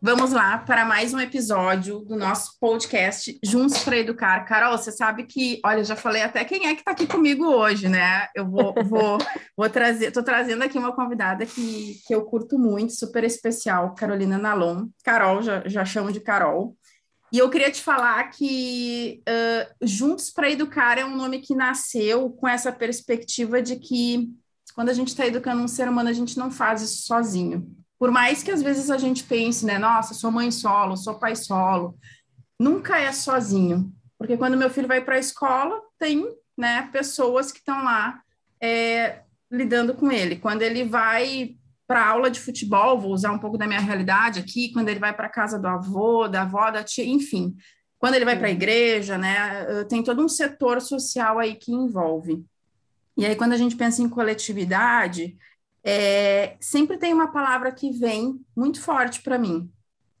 Vamos lá para mais um episódio do nosso podcast Juntos para Educar. Carol, você sabe que, olha, já falei até quem é que está aqui comigo hoje, né? Eu vou, vou, vou trazer, estou trazendo aqui uma convidada que, que eu curto muito, super especial, Carolina Nalon. Carol, já, já chamo de Carol. E eu queria te falar que uh, Juntos para Educar é um nome que nasceu com essa perspectiva de que quando a gente está educando um ser humano, a gente não faz isso sozinho por mais que às vezes a gente pense, né, nossa, sou mãe solo, sou pai solo, nunca é sozinho, porque quando meu filho vai para a escola, tem, né, pessoas que estão lá é, lidando com ele. Quando ele vai para aula de futebol, vou usar um pouco da minha realidade aqui, quando ele vai para casa do avô, da avó, da tia, enfim, quando ele vai para a igreja, né, tem todo um setor social aí que envolve. E aí, quando a gente pensa em coletividade, é, sempre tem uma palavra que vem muito forte para mim,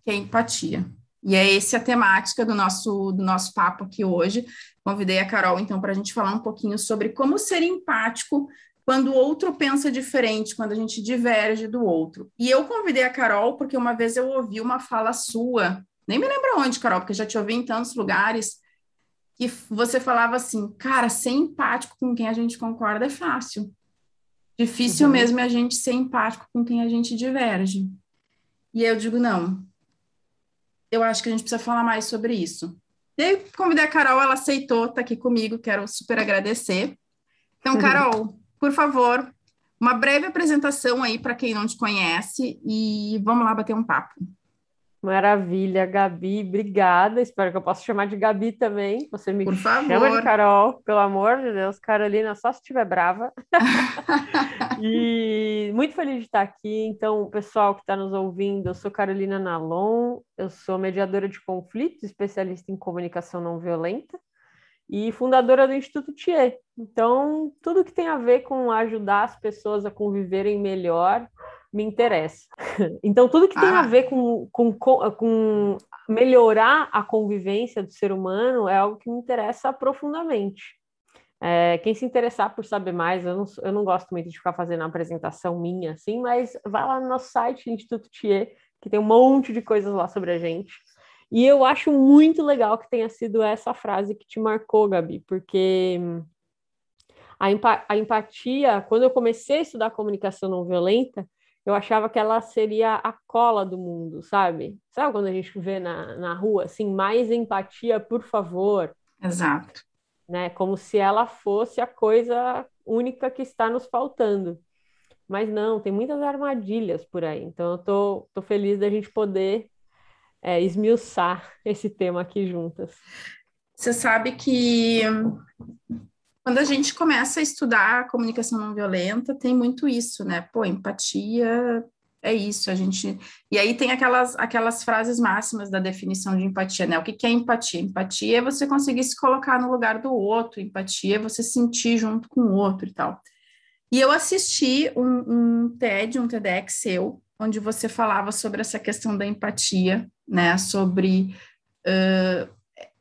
que é empatia. E é essa a temática do nosso, do nosso papo aqui hoje. Convidei a Carol, então, para a gente falar um pouquinho sobre como ser empático quando o outro pensa diferente, quando a gente diverge do outro. E eu convidei a Carol porque uma vez eu ouvi uma fala sua, nem me lembro onde, Carol, porque já te ouvi em tantos lugares, que você falava assim, cara, ser empático com quem a gente concorda é fácil. Difícil uhum. mesmo é a gente ser empático com quem a gente diverge. E eu digo, não. Eu acho que a gente precisa falar mais sobre isso. E aí, convidei a Carol, ela aceitou, tá aqui comigo, quero super agradecer. Então, uhum. Carol, por favor, uma breve apresentação aí para quem não te conhece e vamos lá bater um papo. Maravilha, Gabi, obrigada. Espero que eu possa chamar de Gabi também. Você me Por chama de Carol, pelo amor de Deus. Carolina, só se estiver brava. e muito feliz de estar aqui. Então, pessoal que está nos ouvindo, eu sou Carolina Nalon, eu sou mediadora de conflitos, especialista em comunicação não violenta e fundadora do Instituto Thier. Então, tudo que tem a ver com ajudar as pessoas a conviverem melhor me interessa. Então, tudo que tem ah. a ver com, com, com melhorar a convivência do ser humano é algo que me interessa profundamente. É, quem se interessar por saber mais, eu não, eu não gosto muito de ficar fazendo a apresentação minha, assim, mas vai lá no nosso site, Instituto Thier, que tem um monte de coisas lá sobre a gente. E eu acho muito legal que tenha sido essa frase que te marcou, Gabi, porque a, empa a empatia, quando eu comecei a estudar comunicação não violenta, eu achava que ela seria a cola do mundo, sabe? Sabe quando a gente vê na, na rua, assim, mais empatia, por favor? Exato. Né? Como se ela fosse a coisa única que está nos faltando. Mas não, tem muitas armadilhas por aí. Então eu tô, tô feliz da gente poder é, esmiuçar esse tema aqui juntas. Você sabe que quando a gente começa a estudar a comunicação não violenta, tem muito isso, né? Pô, empatia é isso, a gente. E aí tem aquelas, aquelas frases máximas da definição de empatia, né? O que, que é empatia? Empatia é você conseguir se colocar no lugar do outro, empatia é você sentir junto com o outro e tal. E eu assisti um, um TED, um TEDx seu, onde você falava sobre essa questão da empatia, né? Sobre uh,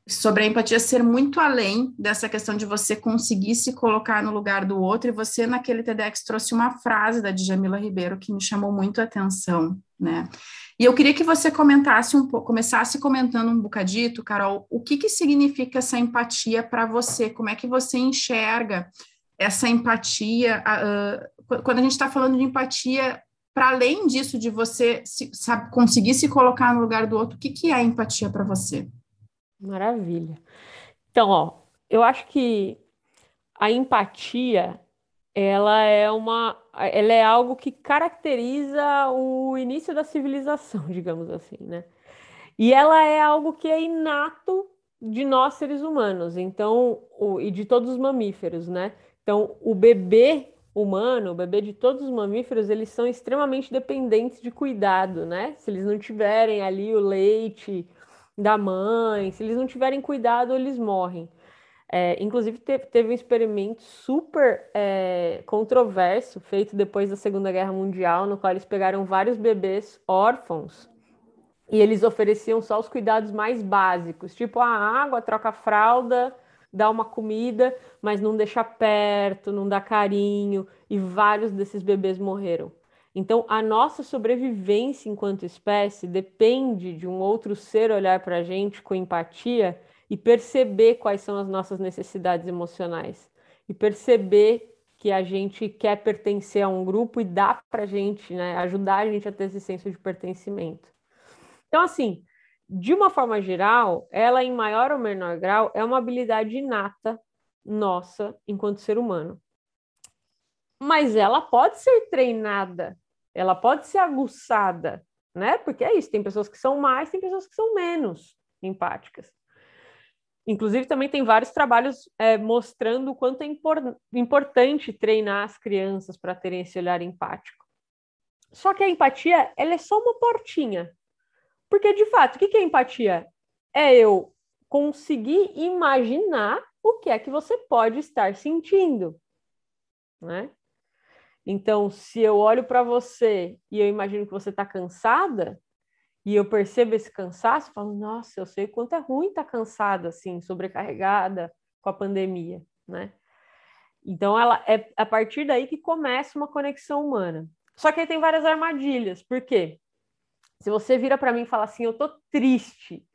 sobre a empatia ser muito além dessa questão de você conseguir se colocar no lugar do outro, e você naquele TEDx trouxe uma frase da Djamila Ribeiro que me chamou muito a atenção, né? E eu queria que você comentasse um pouco, começasse comentando um bocadito, Carol, o que que significa essa empatia para você? Como é que você enxerga essa empatia? Uh, quando a gente está falando de empatia, para além disso, de você se, sabe, conseguir se colocar no lugar do outro, o que, que é empatia para você? Maravilha. Então, ó, eu acho que a empatia, ela é uma, ela é algo que caracteriza o início da civilização, digamos assim, né? E ela é algo que é inato de nós seres humanos, então, o, e de todos os mamíferos, né? Então, o bebê humano, o bebê de todos os mamíferos, eles são extremamente dependentes de cuidado, né? Se eles não tiverem ali o leite, da mãe, se eles não tiverem cuidado, eles morrem. É, inclusive, teve, um experimento super é, controverso feito depois da Segunda Guerra Mundial, no qual eles pegaram vários bebês órfãos e eles ofereciam só os cuidados mais básicos, tipo a água, troca a fralda, dá uma comida, mas não deixa perto, não dá carinho, e vários desses bebês morreram. Então, a nossa sobrevivência enquanto espécie depende de um outro ser olhar para a gente com empatia e perceber quais são as nossas necessidades emocionais e perceber que a gente quer pertencer a um grupo e dá para a gente, né, ajudar a gente a ter esse senso de pertencimento. Então, assim, de uma forma geral, ela em maior ou menor grau é uma habilidade inata nossa enquanto ser humano. Mas ela pode ser treinada, ela pode ser aguçada, né? Porque é isso, tem pessoas que são mais, tem pessoas que são menos empáticas. Inclusive, também tem vários trabalhos é, mostrando o quanto é impor importante treinar as crianças para terem esse olhar empático. Só que a empatia, ela é só uma portinha. Porque, de fato, o que é empatia? É eu conseguir imaginar o que é que você pode estar sentindo, né? Então, se eu olho para você e eu imagino que você está cansada, e eu percebo esse cansaço, falo, nossa, eu sei quanto é ruim estar tá cansada, assim, sobrecarregada com a pandemia, né? Então, ela é a partir daí que começa uma conexão humana. Só que aí tem várias armadilhas. Por quê? Se você vira para mim e fala assim, eu tô triste,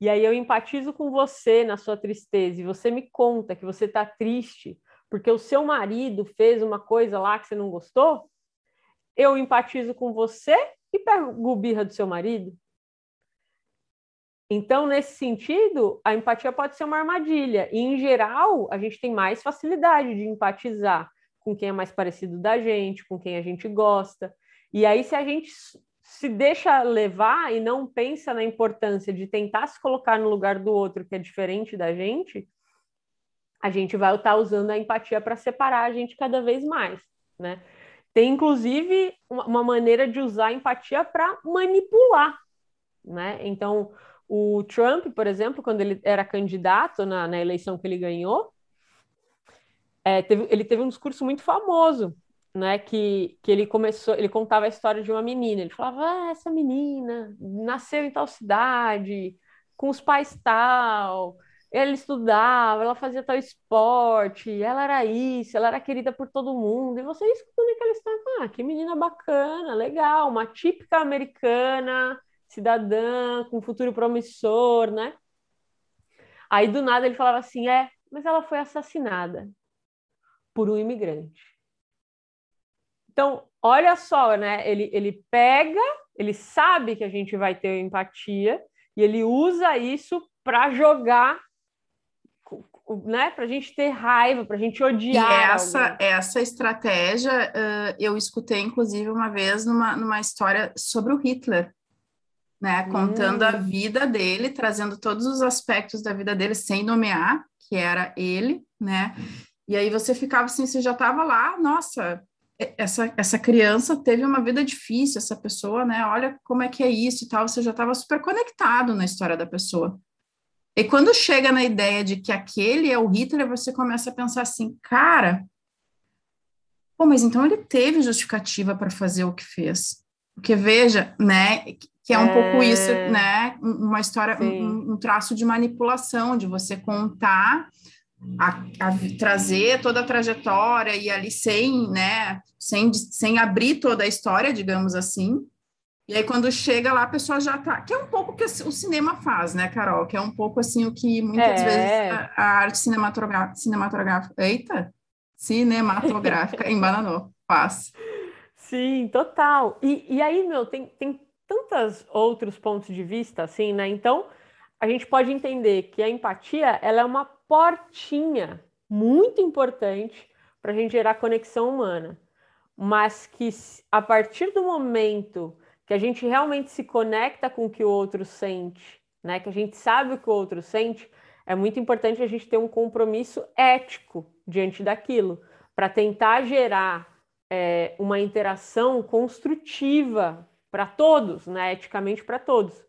e aí eu empatizo com você na sua tristeza, e você me conta que você tá triste porque o seu marido fez uma coisa lá que você não gostou, eu empatizo com você e pego birra do seu marido. Então, nesse sentido, a empatia pode ser uma armadilha. E, em geral, a gente tem mais facilidade de empatizar com quem é mais parecido da gente, com quem a gente gosta. E aí, se a gente se deixa levar e não pensa na importância de tentar se colocar no lugar do outro que é diferente da gente, a gente vai estar usando a empatia para separar a gente cada vez mais, né? Tem, inclusive, uma maneira de usar a empatia para manipular, né? Então, o Trump, por exemplo, quando ele era candidato na, na eleição que ele ganhou, é, teve, ele teve um discurso muito famoso, né? Que, que ele começou, ele contava a história de uma menina. Ele falava: ah, essa menina nasceu em tal cidade, com os pais tal, ela estudava, ela fazia tal esporte, ela era isso, ela era querida por todo mundo. E você escutando aquela história, ah, que menina bacana, legal, uma típica americana, cidadã, com futuro promissor, né? Aí do nada ele falava assim: é, mas ela foi assassinada por um imigrante. Então, olha só, né? Ele, ele pega, ele sabe que a gente vai ter empatia e ele usa isso para jogar né, para a gente ter raiva, para a gente odiar. E essa, essa estratégia uh, eu escutei, inclusive, uma vez numa, numa história sobre o Hitler, né, contando hum. a vida dele, trazendo todos os aspectos da vida dele sem nomear, que era ele, né? E aí você ficava assim, você já estava lá, nossa, essa, essa criança teve uma vida difícil, essa pessoa, né? Olha como é que é isso e tal, você já estava super conectado na história da pessoa. E quando chega na ideia de que aquele é o Hitler, você começa a pensar assim, cara, pô, mas então ele teve justificativa para fazer o que fez. Porque veja, né, que é um é... pouco isso, né, uma história, um, um, traço de manipulação, de você contar, a, a, trazer toda a trajetória e ali sem, né, sem, sem abrir toda a história, digamos assim, e aí, quando chega lá, a pessoa já tá. Que é um pouco o que o cinema faz, né, Carol? Que é um pouco assim o que muitas é. vezes a, a arte cinematográfica, cinematográfica. Eita! Cinematográfica em Bananô faz. Sim, total. E, e aí, meu, tem, tem tantos outros pontos de vista, assim, né? Então, a gente pode entender que a empatia ela é uma portinha muito importante para a gente gerar conexão humana, mas que a partir do momento que a gente realmente se conecta com o que o outro sente, né? Que a gente sabe o que o outro sente, é muito importante a gente ter um compromisso ético diante daquilo, para tentar gerar é, uma interação construtiva para todos, né? Eticamente para todos.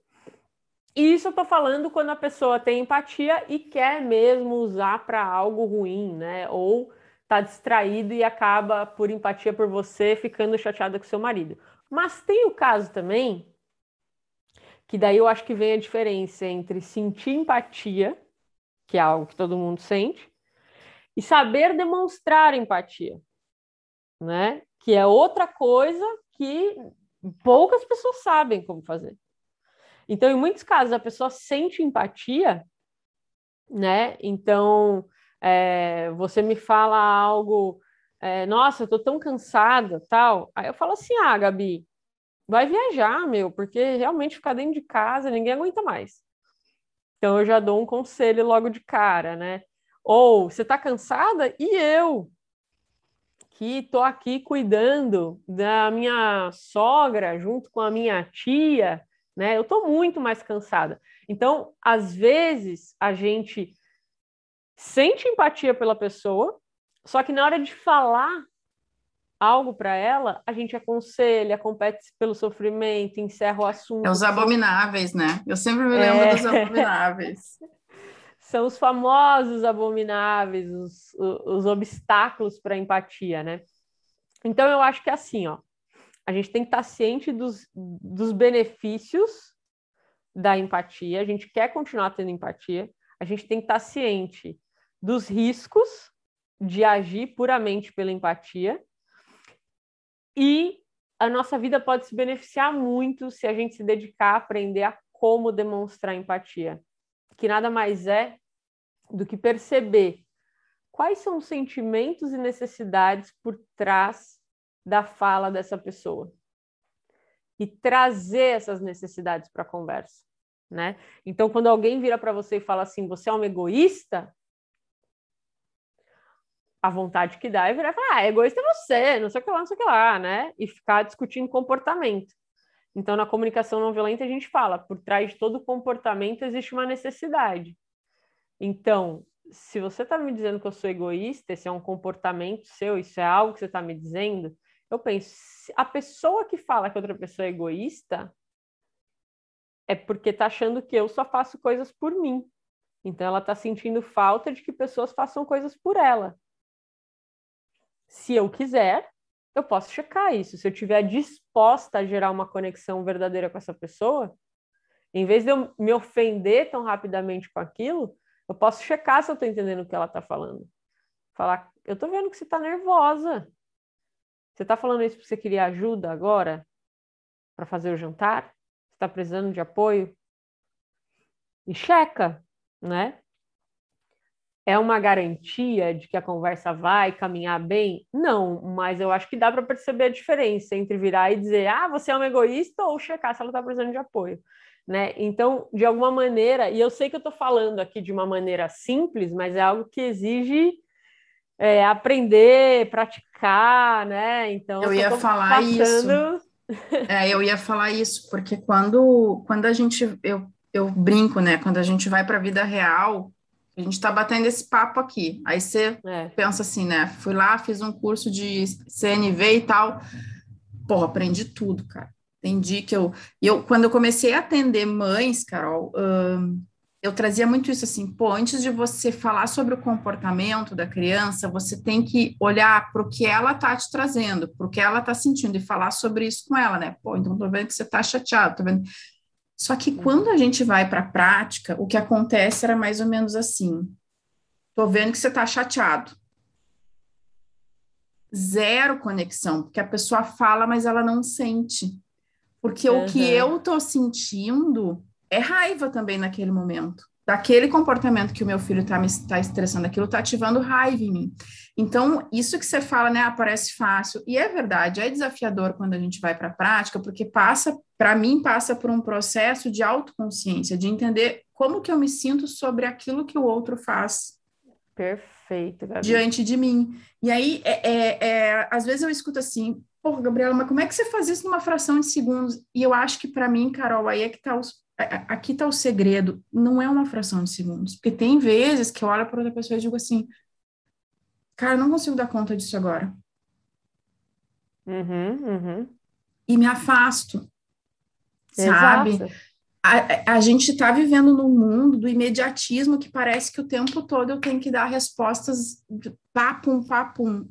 E isso eu estou falando quando a pessoa tem empatia e quer mesmo usar para algo ruim, né? Ou está distraído e acaba, por empatia por você, ficando chateada com seu marido. Mas tem o caso também, que daí eu acho que vem a diferença entre sentir empatia, que é algo que todo mundo sente, e saber demonstrar empatia, né? Que é outra coisa que poucas pessoas sabem como fazer. Então, em muitos casos, a pessoa sente empatia, né? Então, é, você me fala algo, é, nossa, eu tô tão cansada, tal. Aí eu falo assim, ah, Gabi, vai viajar, meu, porque realmente ficar dentro de casa ninguém aguenta mais. Então eu já dou um conselho logo de cara, né? Ou você tá cansada e eu que tô aqui cuidando da minha sogra junto com a minha tia, né? Eu tô muito mais cansada. Então, às vezes a gente sente empatia pela pessoa, só que na hora de falar algo para ela, a gente aconselha, compete pelo sofrimento, encerra o assunto. É os abomináveis, né? Eu sempre me lembro é... dos abomináveis. São os famosos abomináveis, os, os obstáculos para a empatia, né? Então, eu acho que é assim, ó. A gente tem que estar ciente dos, dos benefícios da empatia, a gente quer continuar tendo empatia, a gente tem que estar ciente dos riscos de agir puramente pela empatia e a nossa vida pode se beneficiar muito se a gente se dedicar a aprender a como demonstrar empatia, que nada mais é do que perceber quais são os sentimentos e necessidades por trás da fala dessa pessoa e trazer essas necessidades para a conversa, né? Então, quando alguém vira para você e fala assim, você é um egoísta, a vontade que dá é virar e falar, ah, egoísta é você, não sei o que lá, não sei o que lá, né? E ficar discutindo comportamento. Então, na comunicação não violenta, a gente fala, por trás de todo comportamento existe uma necessidade. Então, se você está me dizendo que eu sou egoísta, esse é um comportamento seu, isso é algo que você está me dizendo, eu penso, a pessoa que fala que outra pessoa é egoísta é porque está achando que eu só faço coisas por mim. Então, ela está sentindo falta de que pessoas façam coisas por ela se eu quiser, eu posso checar isso. Se eu estiver disposta a gerar uma conexão verdadeira com essa pessoa, em vez de eu me ofender tão rapidamente com aquilo, eu posso checar se eu estou entendendo o que ela está falando. Falar, eu estou vendo que você está nervosa. Você está falando isso porque você queria ajuda agora para fazer o jantar? Você está precisando de apoio? E checa, né? É uma garantia de que a conversa vai caminhar bem? Não, mas eu acho que dá para perceber a diferença entre virar e dizer, ah, você é um egoísta, ou checar se ela está precisando de apoio. Né? Então, de alguma maneira, e eu sei que eu estou falando aqui de uma maneira simples, mas é algo que exige é, aprender, praticar, né? Então, eu ia falar passando... isso. É, eu ia falar isso, porque quando, quando a gente, eu, eu brinco, né? Quando a gente vai para a vida real, a gente está batendo esse papo aqui. Aí você é. pensa assim, né? Fui lá, fiz um curso de CNV e tal. Porra, aprendi tudo, cara. Entendi que eu. eu quando eu comecei a atender mães, Carol, hum, eu trazia muito isso assim, pô, antes de você falar sobre o comportamento da criança, você tem que olhar para o que ela tá te trazendo, para o que ela tá sentindo e falar sobre isso com ela, né? Pô, então tô vendo que você tá chateado, tô vendo só que uhum. quando a gente vai para a prática, o que acontece era mais ou menos assim: tô vendo que você está chateado. Zero conexão, porque a pessoa fala, mas ela não sente. Porque uhum. o que eu tô sentindo é raiva também naquele momento daquele comportamento que o meu filho está me tá estressando, aquilo está ativando raiva em mim. Então, isso que você fala, né, aparece fácil, e é verdade, é desafiador quando a gente vai para a prática, porque passa, para mim, passa por um processo de autoconsciência, de entender como que eu me sinto sobre aquilo que o outro faz. Perfeito, Gabi. Diante de mim. E aí, é, é, é, às vezes eu escuto assim, porra, Gabriela, mas como é que você faz isso numa fração de segundos? E eu acho que para mim, Carol, aí é que está os aqui está o segredo, não é uma fração de segundos, porque tem vezes que eu olho para outra pessoa e digo assim, cara, não consigo dar conta disso agora. Uhum, uhum. E me afasto, sabe? A, a, gente está vivendo num mundo do imediatismo que parece que o tempo todo eu tenho que dar respostas papum, papum.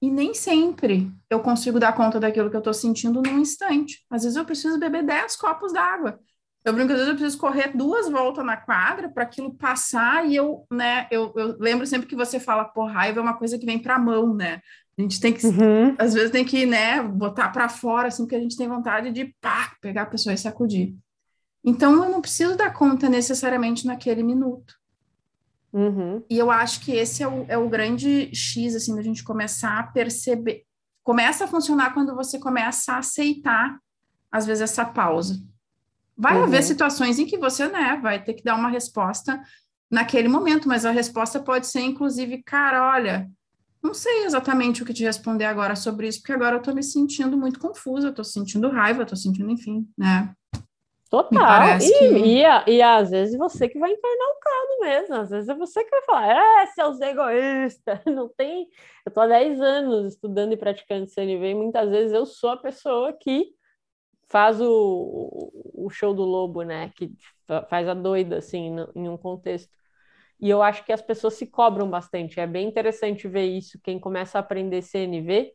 E nem sempre eu consigo dar conta daquilo que eu estou sentindo num instante. Às vezes eu preciso beber 10 copos d'água Eu brinco, às vezes eu preciso correr duas voltas na quadra para aquilo passar e eu, né, eu, eu lembro sempre que você fala, por raiva é uma coisa que vem para a mão, né? A gente tem que, uhum. às vezes tem que, né, botar para fora, assim, porque a gente tem vontade de, pá, pegar a pessoa e sacudir. Então, eu não preciso dar conta necessariamente naquele minuto. Uhum. E eu acho que esse é o, é o grande X, assim, da gente começar a perceber. Começa a funcionar quando você começa a aceitar, às vezes, essa pausa. Vai uhum. haver situações em que você, né, vai ter que dar uma resposta naquele momento, mas a resposta pode ser, inclusive, cara, olha, não sei exatamente o que te responder agora sobre isso, porque agora eu tô me sentindo muito confusa, eu tô sentindo raiva, eu tô sentindo, enfim, né? Total. E, que... e, e, às vezes você que vai encarnar o caldo mesmo. Às vezes é você que vai falar, é, seus egoístas. Não tem. Eu tô há 10 anos estudando e praticando CNV, e muitas vezes eu sou a pessoa que faz o, o show do lobo, né? Que faz a doida, assim, no, em um contexto. E eu acho que as pessoas se cobram bastante. É bem interessante ver isso. Quem começa a aprender CNV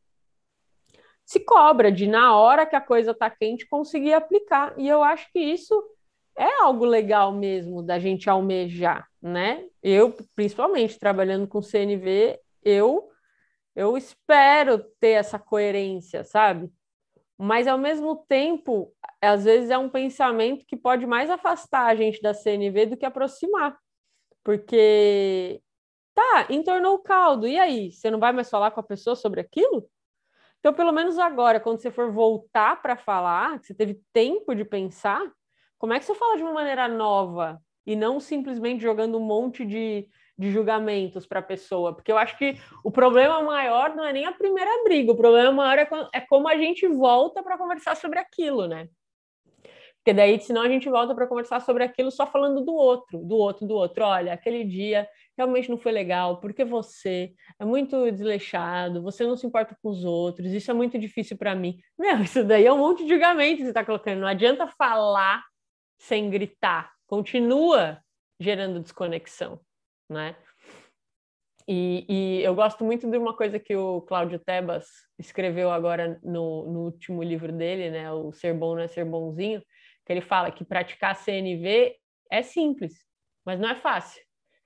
se cobra de, na hora que a coisa está quente, conseguir aplicar. E eu acho que isso é algo legal mesmo da gente almejar, né? Eu, principalmente trabalhando com CNV, eu eu espero ter essa coerência, sabe? Mas ao mesmo tempo, às vezes é um pensamento que pode mais afastar a gente da CNV do que aproximar. Porque tá, entornou o caldo, e aí? Você não vai mais falar com a pessoa sobre aquilo? Então, pelo menos agora, quando você for voltar para falar, que você teve tempo de pensar, como é que você fala de uma maneira nova e não simplesmente jogando um monte de, de julgamentos para a pessoa? Porque eu acho que o problema maior não é nem a primeira briga, o problema maior é, é como a gente volta para conversar sobre aquilo, né? Porque daí, senão, a gente volta para conversar sobre aquilo só falando do outro, do outro, do outro. Olha, aquele dia realmente não foi legal, porque você é muito desleixado, você não se importa com os outros, isso é muito difícil para mim. Meu, isso daí é um monte de julgamento que você está colocando. Não adianta falar sem gritar. Continua gerando desconexão, né? E, e, eu gosto muito de uma coisa que o Cláudio Tebas escreveu agora no, no último livro dele, né? O Ser Bom Não é Ser Bonzinho, que ele fala que praticar CNV é simples, mas não é fácil.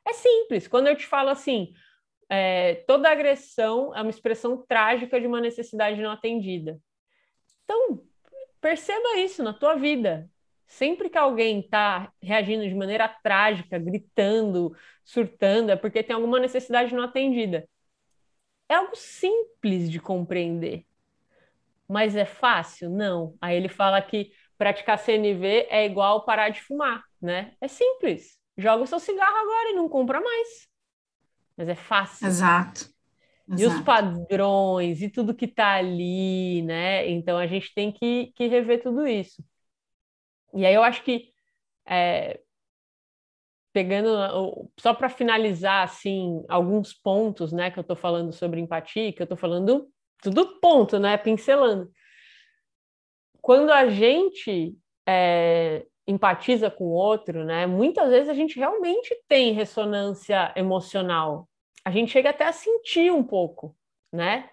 É simples. Quando eu te falo assim, é, toda agressão é uma expressão trágica de uma necessidade não atendida. Então, perceba isso na tua vida. Sempre que alguém está reagindo de maneira trágica, gritando, surtando, é porque tem alguma necessidade não atendida. É algo simples de compreender. Mas é fácil? Não. Aí ele fala que praticar CNV é igual parar de fumar, né? É simples. Joga o seu cigarro agora e não compra mais. Mas é fácil. Exato. Exato. E os padrões e tudo que está ali, né? Então a gente tem que, que rever tudo isso. E aí eu acho que é, pegando só para finalizar assim alguns pontos, né, que eu estou falando sobre empatia, que eu estou falando tudo ponto, né, pincelando quando a gente é, empatiza com o outro, né, muitas vezes a gente realmente tem ressonância emocional. A gente chega até a sentir um pouco, né?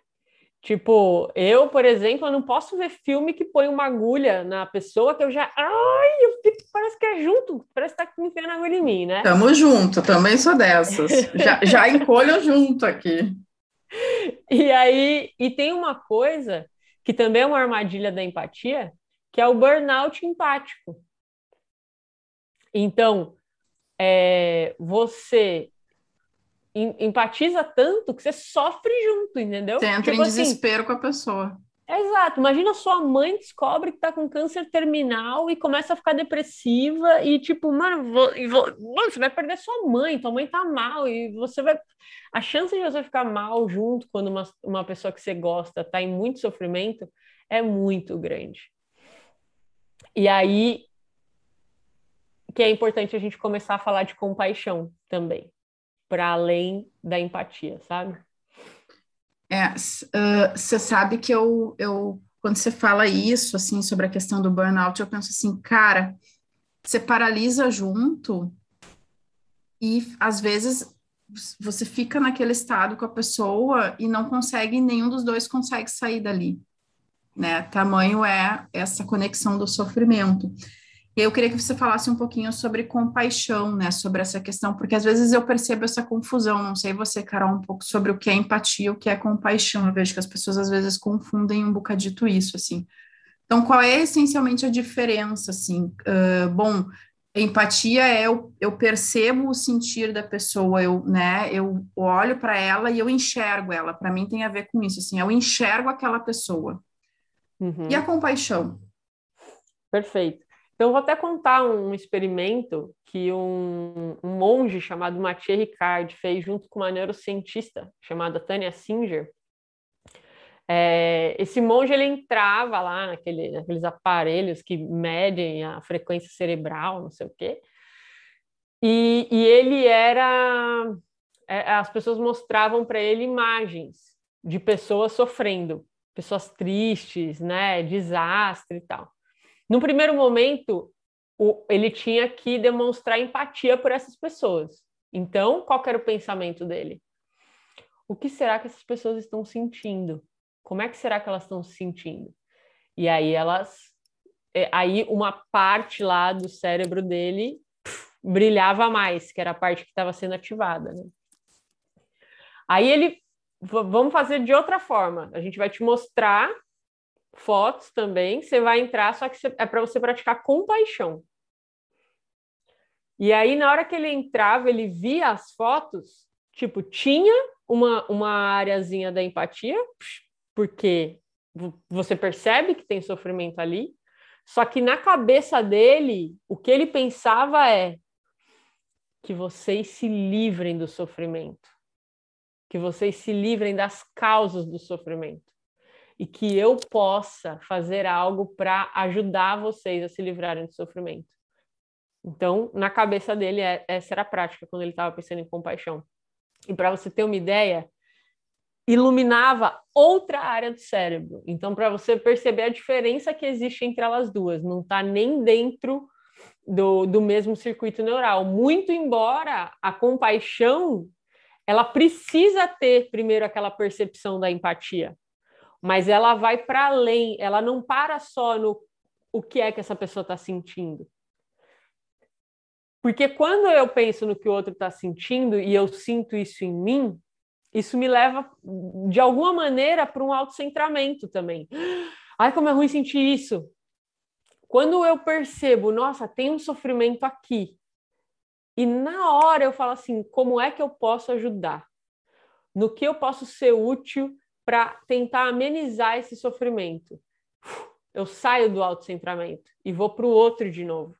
Tipo, eu, por exemplo, eu não posso ver filme que põe uma agulha na pessoa que eu já. Ai, eu fico, parece que é junto, parece que tá enfiando agulha em mim, né? Tamo junto, também sou dessas. já, já encolho junto aqui. E aí, e tem uma coisa que também é uma armadilha da empatia, que é o burnout empático. Então, é, você empatiza tanto que você sofre junto, entendeu? Você entra tipo em assim, desespero com a pessoa. Exato. Imagina sua mãe descobre que tá com câncer terminal e começa a ficar depressiva e tipo, mano, vou, vou, mano, você vai perder sua mãe, tua mãe tá mal e você vai. A chance de você ficar mal junto quando uma, uma pessoa que você gosta tá em muito sofrimento é muito grande. E aí que é importante a gente começar a falar de compaixão também, para além da empatia, sabe? É, você uh, sabe que eu, eu, quando você fala isso, assim, sobre a questão do burnout, eu penso assim, cara, você paralisa junto e, às vezes, você fica naquele estado com a pessoa e não consegue, nenhum dos dois consegue sair dali, né? Tamanho é essa conexão do sofrimento. E eu queria que você falasse um pouquinho sobre compaixão, né? Sobre essa questão, porque às vezes eu percebo essa confusão. Não sei você, Carol, um pouco sobre o que é empatia, o que é compaixão. Eu vejo que as pessoas às vezes confundem um bocadito isso, assim. Então, qual é essencialmente a diferença, assim? Uh, bom, empatia é eu, eu percebo o sentir da pessoa, eu, né? Eu olho para ela e eu enxergo ela. Para mim tem a ver com isso, assim. Eu enxergo aquela pessoa. Uhum. E a compaixão? Perfeito. Então, vou até contar um experimento que um, um monge chamado Mathieu Ricard fez junto com uma neurocientista chamada Tânia Singer. É, esse monge ele entrava lá naquele, naqueles aparelhos que medem a frequência cerebral, não sei o quê, e, e ele era. É, as pessoas mostravam para ele imagens de pessoas sofrendo, pessoas tristes, né, desastre e tal. No primeiro momento, o, ele tinha que demonstrar empatia por essas pessoas. Então, qual era o pensamento dele? O que será que essas pessoas estão sentindo? Como é que será que elas estão se sentindo? E aí elas, é, aí uma parte lá do cérebro dele brilhava mais, que era a parte que estava sendo ativada. Né? Aí ele, vamos fazer de outra forma. A gente vai te mostrar fotos também, você vai entrar, só que é para você praticar compaixão. E aí, na hora que ele entrava, ele via as fotos, tipo, tinha uma, uma areazinha da empatia, porque você percebe que tem sofrimento ali, só que na cabeça dele, o que ele pensava é que vocês se livrem do sofrimento, que vocês se livrem das causas do sofrimento e que eu possa fazer algo para ajudar vocês a se livrarem do sofrimento. Então, na cabeça dele, é, essa era a prática quando ele estava pensando em compaixão. E para você ter uma ideia, iluminava outra área do cérebro. Então, para você perceber a diferença que existe entre elas duas, não está nem dentro do, do mesmo circuito neural. Muito embora a compaixão ela precisa ter primeiro aquela percepção da empatia mas ela vai para além, ela não para só no o que é que essa pessoa está sentindo. Porque quando eu penso no que o outro está sentindo e eu sinto isso em mim, isso me leva, de alguma maneira, para um autocentramento também. Ai, como é ruim sentir isso. Quando eu percebo, nossa, tem um sofrimento aqui, e na hora eu falo assim: como é que eu posso ajudar? No que eu posso ser útil para tentar amenizar esse sofrimento. Eu saio do autocentramento e vou para o outro de novo.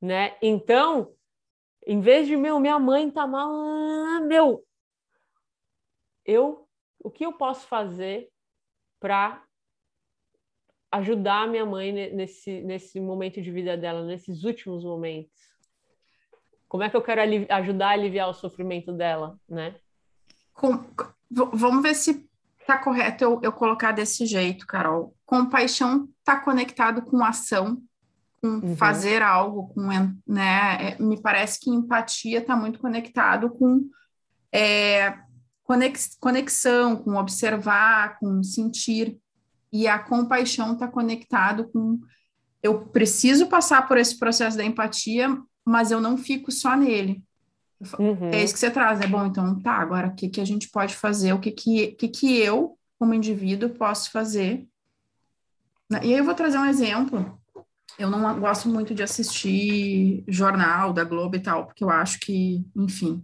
Né? Então, em vez de meu, minha mãe tá mal, meu, eu, o que eu posso fazer para ajudar minha mãe nesse, nesse momento de vida dela, nesses últimos momentos? Como é que eu quero ajudar a aliviar o sofrimento dela, né? Vamos ver se tá correto eu, eu colocar desse jeito, Carol. Compaixão tá conectado com ação, com uhum. fazer algo, com, né? É, me parece que empatia está muito conectado com é, conex, conexão, com observar, com sentir. E a compaixão está conectado com eu preciso passar por esse processo da empatia, mas eu não fico só nele. Uhum. É isso que você traz, é bom, então tá, agora o que, que a gente pode fazer, o que, que, que, que eu, como indivíduo, posso fazer. E aí eu vou trazer um exemplo. Eu não gosto muito de assistir jornal da Globo e tal, porque eu acho que, enfim,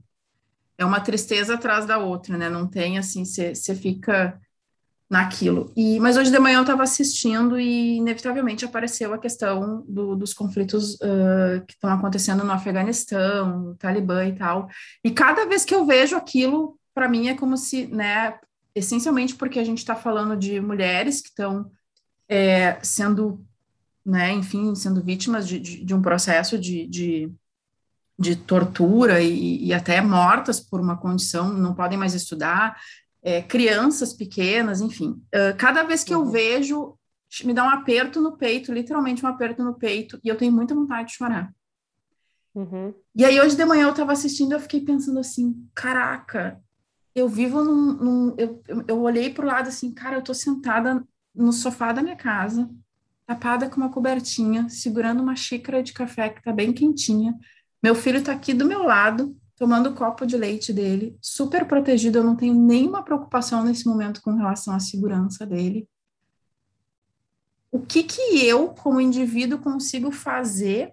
é uma tristeza atrás da outra, né? Não tem assim, você fica naquilo. E, mas hoje de manhã eu estava assistindo e inevitavelmente apareceu a questão do, dos conflitos uh, que estão acontecendo no Afeganistão, no Talibã e tal. E cada vez que eu vejo aquilo, para mim é como se, né, essencialmente porque a gente está falando de mulheres que estão é, sendo, né, enfim, sendo vítimas de, de, de um processo de, de, de tortura e, e, até mortas por uma condição, não podem mais estudar, é, crianças pequenas, enfim. Uh, cada vez que uhum. eu vejo, me dá um aperto no peito, literalmente um aperto no peito, e eu tenho muita vontade de chorar. Uhum. E aí, hoje de manhã, eu estava assistindo, eu fiquei pensando assim: caraca, eu vivo num. num eu, eu olhei para o lado assim, cara, eu estou sentada no sofá da minha casa, tapada com uma cobertinha, segurando uma xícara de café que tá bem quentinha. Meu filho tá aqui do meu lado, tomando o copo de leite dele, super protegido, eu não tenho nenhuma preocupação nesse momento com relação à segurança dele. O que que eu, como indivíduo, consigo fazer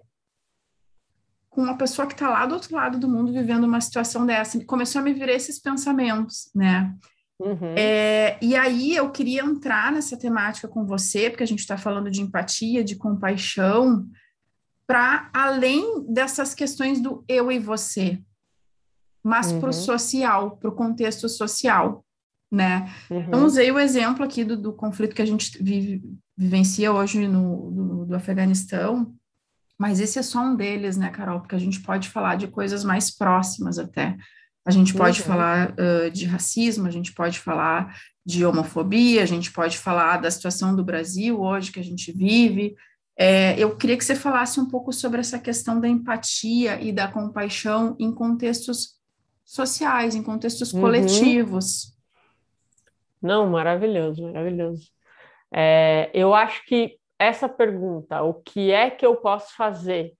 com uma pessoa que está lá do outro lado do mundo vivendo uma situação dessa? Começou a me vir esses pensamentos, né? Uhum. É, e aí eu queria entrar nessa temática com você, porque a gente está falando de empatia, de compaixão, para além dessas questões do eu e você, mas uhum. para o social, para o contexto social, né? Uhum. Então, usei o exemplo aqui do, do conflito que a gente vive, vivencia hoje no, do, do Afeganistão, mas esse é só um deles, né, Carol? Porque a gente pode falar de coisas mais próximas até. A gente pode uhum. falar uh, de racismo, a gente pode falar de homofobia, a gente pode falar da situação do Brasil hoje que a gente vive. É, eu queria que você falasse um pouco sobre essa questão da empatia e da compaixão em contextos sociais, em contextos uhum. coletivos. Não, maravilhoso, maravilhoso. É, eu acho que essa pergunta, o que é que eu posso fazer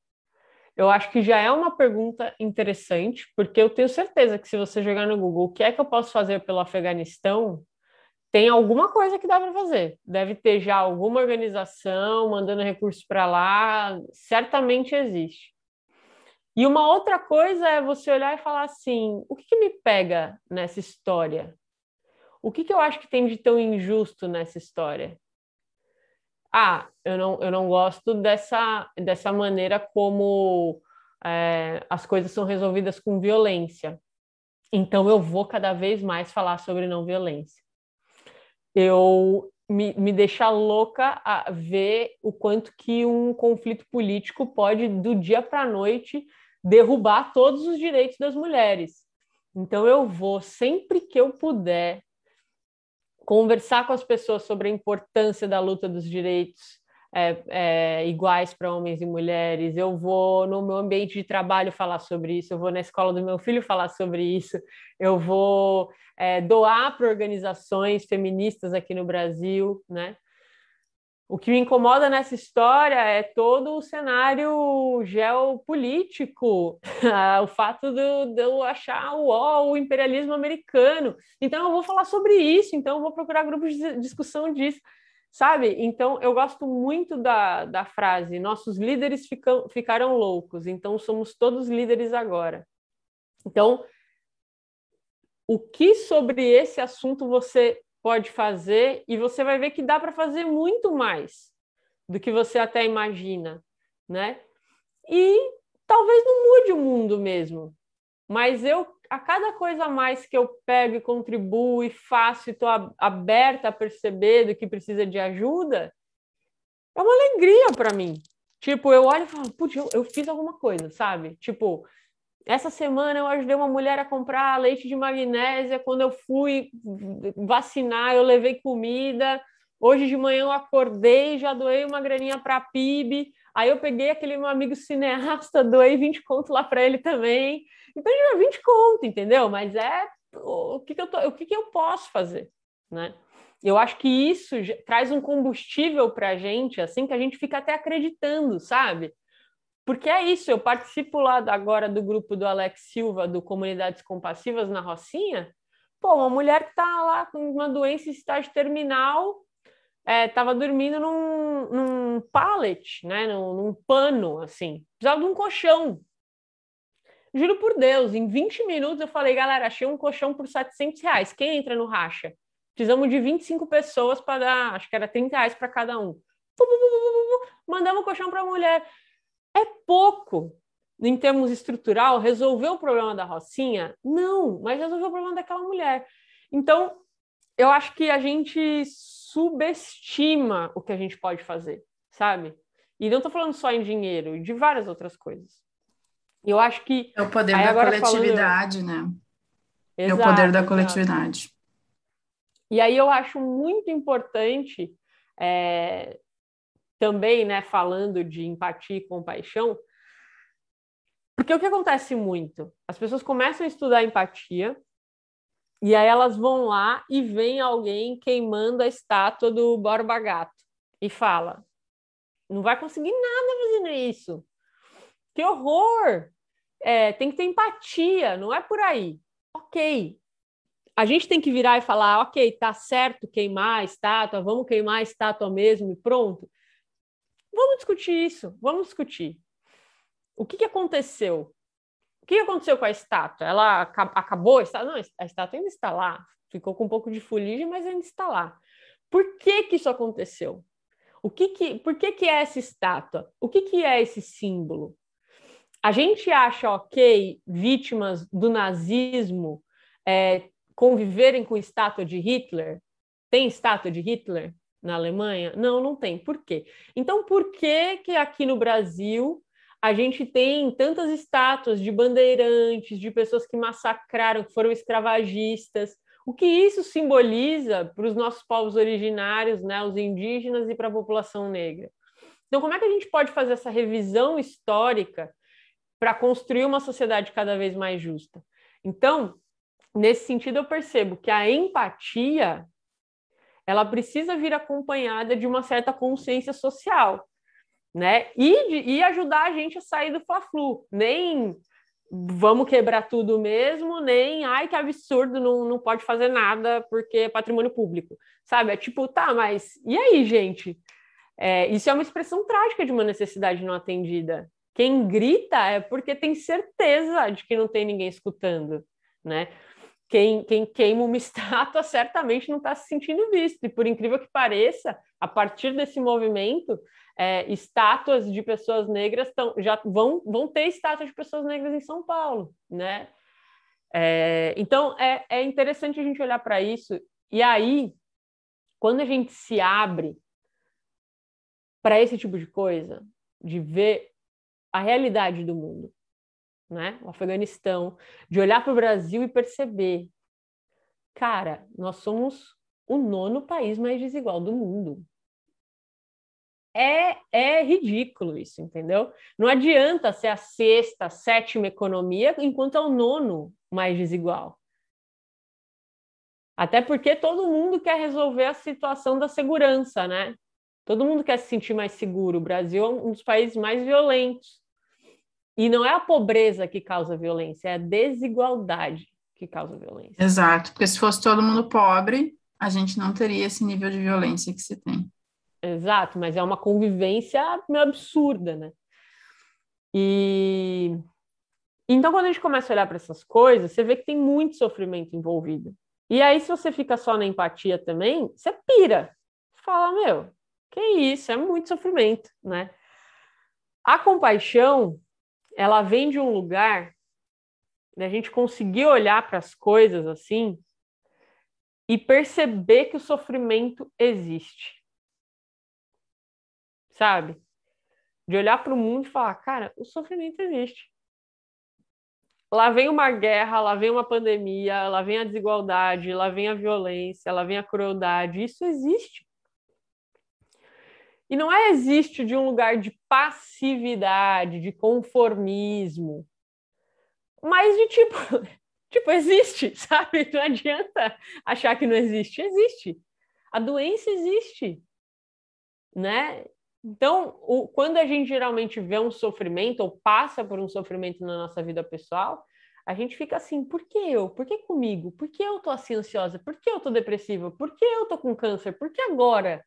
eu acho que já é uma pergunta interessante, porque eu tenho certeza que se você jogar no Google o que é que eu posso fazer pelo Afeganistão, tem alguma coisa que dá para fazer. Deve ter já alguma organização mandando recursos para lá, certamente existe. E uma outra coisa é você olhar e falar assim: o que, que me pega nessa história? O que, que eu acho que tem de tão injusto nessa história? ah, eu não, eu não gosto dessa, dessa maneira como é, as coisas são resolvidas com violência. Então eu vou cada vez mais falar sobre não violência. Eu me, me deixa louca a ver o quanto que um conflito político pode, do dia para a noite, derrubar todos os direitos das mulheres. Então eu vou, sempre que eu puder, conversar com as pessoas sobre a importância da luta dos direitos é, é, iguais para homens e mulheres. Eu vou no meu ambiente de trabalho falar sobre isso, eu vou na escola do meu filho falar sobre isso, eu vou é, doar para organizações feministas aqui no Brasil, né? O que me incomoda nessa história é todo o cenário geopolítico, o fato de, eu achar o, o imperialismo americano. Então, eu vou falar sobre isso, então, eu vou procurar grupos de discussão disso, sabe? Então, eu gosto muito da, da frase: nossos líderes ficam, ficaram loucos, então somos todos líderes agora. Então, o que sobre esse assunto você pode fazer e você vai ver que dá para fazer muito mais do que você até imagina, né? E talvez não mude o mundo mesmo, mas eu a cada coisa a mais que eu pego e contribuo e faço e estou aberta a perceber do que precisa de ajuda, é uma alegria para mim. Tipo, eu olho e falo, putz, eu, eu fiz alguma coisa, sabe? Tipo, essa semana eu ajudei uma mulher a comprar leite de magnésia. Quando eu fui vacinar, eu levei comida. Hoje de manhã eu acordei, já doei uma graninha para a PIB. Aí eu peguei aquele meu amigo cineasta, doei 20 conto lá para ele também. Então, já 20 conto, entendeu? Mas é o que, que eu tô, o que, que eu posso fazer, né? Eu acho que isso traz um combustível para a gente, assim, que a gente fica até acreditando, sabe? Porque é isso, eu participo lá agora do grupo do Alex Silva, do Comunidades Compassivas na Rocinha. Pô, uma mulher que está lá com uma doença em estágio terminal, estava é, dormindo num, num pallet, né, num, num, pano, assim. Precisava de um colchão. Juro por Deus, em 20 minutos eu falei, galera, achei um colchão por 700 reais. Quem entra no racha? Precisamos de 25 pessoas para dar, acho que era 30 reais para cada um. Mandamos o colchão para a mulher é pouco em termos estrutural, resolveu o problema da Rocinha? Não, mas resolveu o problema daquela mulher. Então, eu acho que a gente subestima o que a gente pode fazer, sabe? E não estou falando só em dinheiro, de várias outras coisas. Eu acho que. É o poder da coletividade, falando... né? Exato, é o poder da coletividade. E aí eu acho muito importante é, também, né, falando de empatia e compaixão, porque o que acontece muito? As pessoas começam a estudar empatia e aí elas vão lá e vem alguém queimando a estátua do Borba Gato e fala: Não vai conseguir nada fazendo isso. Que horror! É, tem que ter empatia, não é por aí. Ok. A gente tem que virar e falar, ok, tá certo queimar a estátua, vamos queimar a estátua mesmo e pronto. Vamos discutir isso, vamos discutir. O que, que aconteceu? O que aconteceu com a estátua? Ela acabou? Não, a estátua ainda está lá. Ficou com um pouco de fuligem, mas ainda está lá. Por que, que isso aconteceu? O que que, por que, que é essa estátua? O que, que é esse símbolo? A gente acha ok vítimas do nazismo é, conviverem com estátua de Hitler? Tem estátua de Hitler na Alemanha? Não, não tem. Por quê? Então, por que, que aqui no Brasil a gente tem tantas estátuas de bandeirantes, de pessoas que massacraram, que foram escravagistas? O que isso simboliza para os nossos povos originários, né, os indígenas e para a população negra? Então, como é que a gente pode fazer essa revisão histórica para construir uma sociedade cada vez mais justa? Então, nesse sentido, eu percebo que a empatia ela precisa vir acompanhada de uma certa consciência social, né? E, de, e ajudar a gente a sair do fla-flu. Nem vamos quebrar tudo mesmo, nem ai que absurdo, não, não pode fazer nada porque é patrimônio público, sabe? É tipo, tá, mas e aí, gente? É, isso é uma expressão trágica de uma necessidade não atendida. Quem grita é porque tem certeza de que não tem ninguém escutando, né? Quem, quem queima uma estátua certamente não está se sentindo visto. E por incrível que pareça, a partir desse movimento, é, estátuas de pessoas negras tão, já vão, vão ter estátuas de pessoas negras em São Paulo, né? É, então é, é interessante a gente olhar para isso e aí quando a gente se abre para esse tipo de coisa, de ver a realidade do mundo, né? O Afeganistão, de olhar para o Brasil e perceber, cara, nós somos o nono país mais desigual do mundo é, é ridículo isso, entendeu? Não adianta ser a sexta, sétima economia enquanto é o nono mais desigual. Até porque todo mundo quer resolver a situação da segurança, né? Todo mundo quer se sentir mais seguro. O Brasil é um dos países mais violentos. E não é a pobreza que causa violência, é a desigualdade que causa violência. Exato, porque se fosse todo mundo pobre, a gente não teria esse nível de violência que se tem. Exato, mas é uma convivência meio absurda, né? E então, quando a gente começa a olhar para essas coisas, você vê que tem muito sofrimento envolvido. E aí, se você fica só na empatia também, você pira. Fala, meu, que isso, é muito sofrimento, né? A compaixão, ela vem de um lugar da gente conseguir olhar para as coisas assim e perceber que o sofrimento existe sabe? De olhar para o mundo e falar, cara, o sofrimento existe. Lá vem uma guerra, lá vem uma pandemia, lá vem a desigualdade, lá vem a violência, lá vem a crueldade. Isso existe. E não é existe de um lugar de passividade, de conformismo, mas de tipo, tipo, existe, sabe? Não adianta achar que não existe. Existe. A doença existe, né? Então, o, quando a gente geralmente vê um sofrimento ou passa por um sofrimento na nossa vida pessoal, a gente fica assim, por que eu? Por que comigo? Por que eu tô assim ansiosa? Por que eu tô depressiva? Por que eu tô com câncer? Por que agora?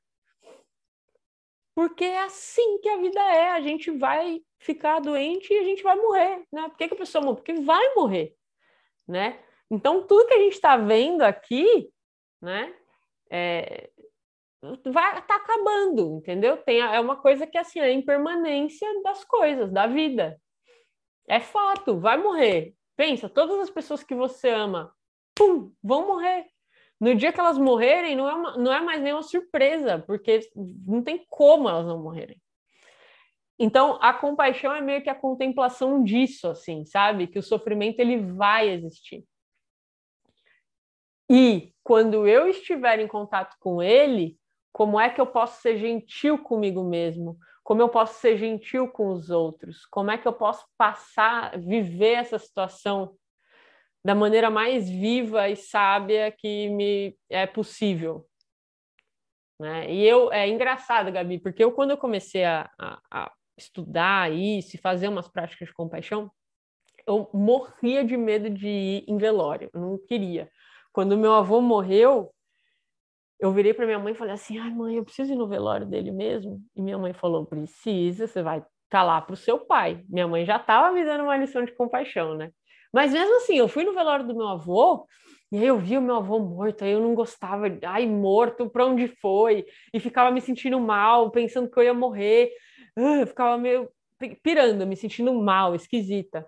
Porque é assim que a vida é, a gente vai ficar doente e a gente vai morrer, né? Por que, que a pessoa morre? Porque vai morrer, né? Então, tudo que a gente está vendo aqui, né, é, vai tá acabando, entendeu? Tem é uma coisa que assim, é a impermanência das coisas, da vida. É fato, vai morrer. Pensa, todas as pessoas que você ama, pum, vão morrer. No dia que elas morrerem, não é, uma, não é mais nenhuma surpresa, porque não tem como elas não morrerem. Então, a compaixão é meio que a contemplação disso, assim, sabe? Que o sofrimento ele vai existir. E quando eu estiver em contato com ele, como é que eu posso ser gentil comigo mesmo? Como eu posso ser gentil com os outros? Como é que eu posso passar, viver essa situação da maneira mais viva e sábia que me é possível? né? E eu, é engraçado, Gabi, porque eu, quando eu comecei a, a, a estudar isso e fazer umas práticas de compaixão, eu morria de medo de ir em velório, eu não queria. Quando meu avô morreu, eu virei para minha mãe e falei assim: ai, mãe, eu preciso ir no velório dele mesmo. E minha mãe falou: precisa, você vai estar tá lá para o seu pai. Minha mãe já estava me dando uma lição de compaixão, né? Mas mesmo assim, eu fui no velório do meu avô. E aí eu vi o meu avô morto, aí eu não gostava, ai, morto, para onde foi? E ficava me sentindo mal, pensando que eu ia morrer. Eu ficava meio pirando, me sentindo mal, esquisita.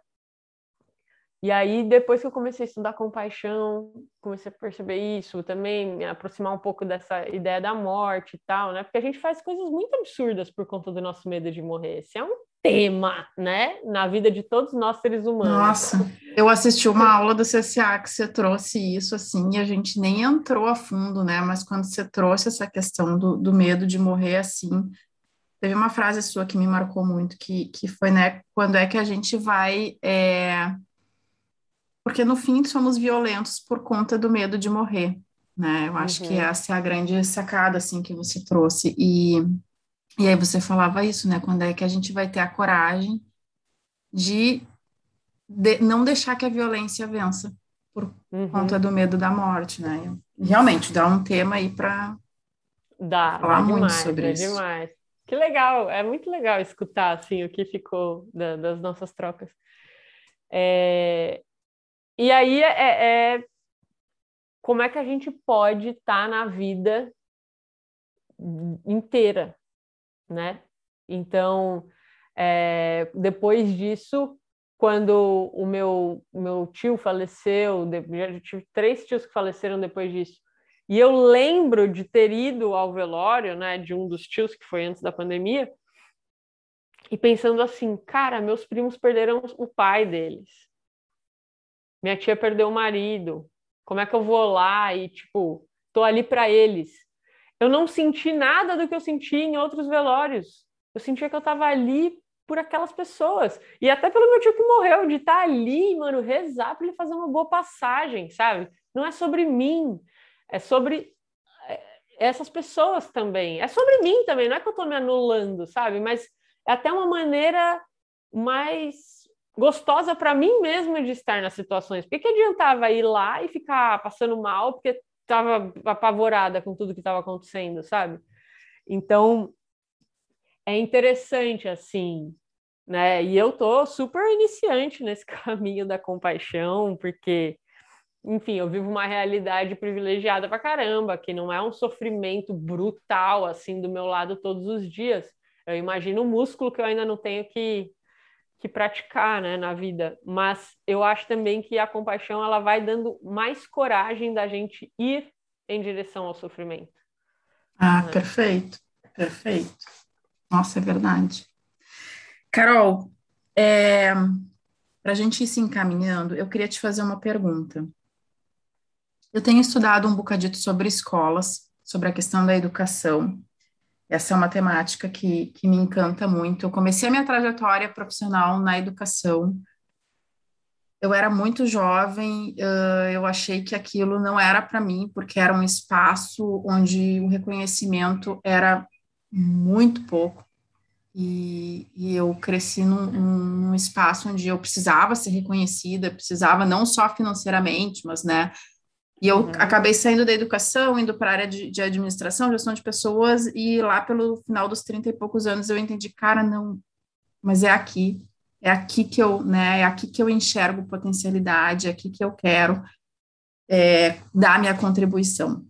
E aí, depois que eu comecei a estudar compaixão, comecei a perceber isso, também me aproximar um pouco dessa ideia da morte e tal, né? Porque a gente faz coisas muito absurdas por conta do nosso medo de morrer. Esse é um tema, né? Na vida de todos nós seres humanos. Nossa, eu assisti uma aula do CCA que você trouxe isso, assim, e a gente nem entrou a fundo, né? Mas quando você trouxe essa questão do, do medo de morrer, assim, teve uma frase sua que me marcou muito, que, que foi, né? Quando é que a gente vai... É porque no fim somos violentos por conta do medo de morrer, né? Eu acho uhum. que essa é a grande sacada, assim, que você trouxe. E, e aí você falava isso, né? Quando é que a gente vai ter a coragem de, de não deixar que a violência vença por uhum. conta do medo da morte, né? Realmente, dá um tema aí para falar dá muito demais, sobre isso. demais. Que legal, é muito legal escutar, assim, o que ficou da, das nossas trocas. É, e aí é, é, é como é que a gente pode estar tá na vida inteira, né? Então, é, depois disso, quando o meu, meu tio faleceu, já tive três tios que faleceram depois disso, e eu lembro de ter ido ao velório, né, de um dos tios que foi antes da pandemia, e pensando assim, cara, meus primos perderam o pai deles minha tia perdeu o marido, como é que eu vou lá e, tipo, tô ali para eles? Eu não senti nada do que eu senti em outros velórios. Eu sentia que eu tava ali por aquelas pessoas. E até pelo meu tio que morreu, de estar tá ali, mano, rezar para ele fazer uma boa passagem, sabe? Não é sobre mim, é sobre é, essas pessoas também. É sobre mim também, não é que eu tô me anulando, sabe? Mas é até uma maneira mais gostosa para mim mesma de estar nas situações. Por que, que adiantava ir lá e ficar passando mal porque estava apavorada com tudo que estava acontecendo, sabe? Então, é interessante assim, né? E eu tô super iniciante nesse caminho da compaixão, porque enfim, eu vivo uma realidade privilegiada pra caramba, que não é um sofrimento brutal assim do meu lado todos os dias. Eu imagino o músculo que eu ainda não tenho que que praticar né, na vida, mas eu acho também que a compaixão ela vai dando mais coragem da gente ir em direção ao sofrimento. Ah, né? perfeito, perfeito. Nossa, é verdade. Carol, é, para a gente ir se encaminhando, eu queria te fazer uma pergunta. Eu tenho estudado um bocadito sobre escolas, sobre a questão da educação, essa é uma temática que, que me encanta muito. Eu comecei a minha trajetória profissional na educação. Eu era muito jovem, eu achei que aquilo não era para mim, porque era um espaço onde o reconhecimento era muito pouco. E, e eu cresci num, num, espaço onde eu precisava ser reconhecida, precisava não só financeiramente, mas né, e eu uhum. acabei saindo da educação, indo para a área de, de, administração, gestão de pessoas, e lá pelo final dos 30 e poucos anos eu entendi, cara, não, mas é aqui, é aqui que eu, né, é aqui que eu enxergo potencialidade, é aqui que eu quero é, dar minha contribuição.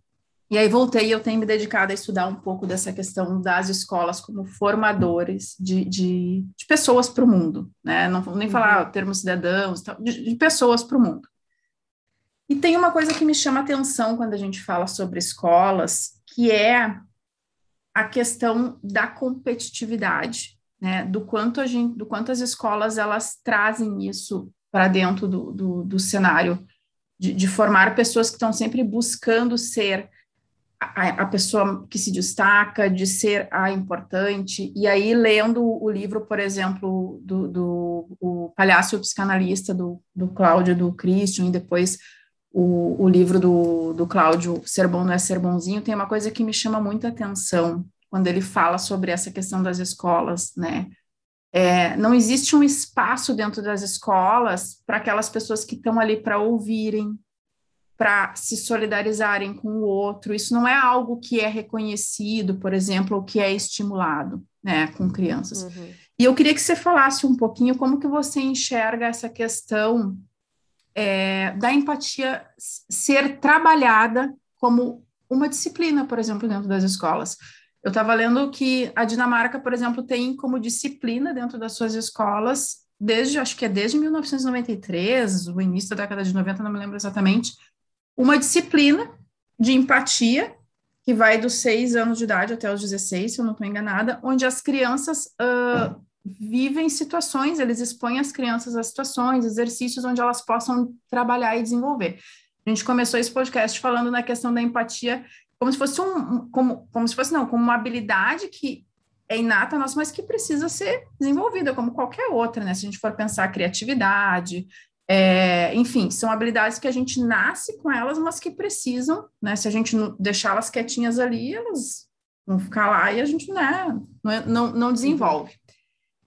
E aí voltei e eu tenho me dedicado a estudar um pouco dessa questão das escolas como formadores de, de, de pessoas para o mundo, né, não vou nem uhum. falar termos cidadãos, de, de pessoas para o mundo. E tem uma coisa que me chama atenção quando a gente fala sobre escolas, que é a questão da competitividade, né? Do quanto a gente, do quanto as escolas elas trazem isso para dentro do, do, do cenário de, de, formar pessoas que estão sempre buscando ser a, a, pessoa que se destaca, de ser a importante. E aí, lendo o livro, por exemplo, do, do o Palhaço Psicanalista, do, do Cláudio, do Christian, e depois o, o livro do, do Cláudio, Ser Bom Não é Ser Bonzinho, tem uma coisa que me chama muita atenção quando ele fala sobre essa questão das escolas, né? É, não existe um espaço dentro das escolas para aquelas pessoas que estão ali para ouvirem, para se solidarizarem com o outro. Isso não é algo que é reconhecido, por exemplo, ou que é estimulado, né, com crianças. Uhum. E eu queria que você falasse um pouquinho como que você enxerga essa questão é, da empatia ser trabalhada como uma disciplina, por exemplo, dentro das escolas. Eu estava lendo que a Dinamarca, por exemplo, tem como disciplina dentro das suas escolas, desde, acho que é desde 1993, o início da década de 90, não me lembro exatamente, uma disciplina de empatia, que vai dos seis anos de idade até os 16, se eu não estou enganada, onde as crianças uh, vivem situações, eles expõem as crianças a situações, exercícios onde elas possam trabalhar e desenvolver. A gente começou esse podcast falando na questão da empatia como se fosse um, como, como se fosse não, como uma habilidade que é inata nossa, mas que precisa ser desenvolvida como qualquer outra, né? Se a gente for pensar criatividade, é, enfim, são habilidades que a gente nasce com elas, mas que precisam, né? Se a gente deixá-las quietinhas ali, elas vão ficar lá e a gente né, não, não, não desenvolve.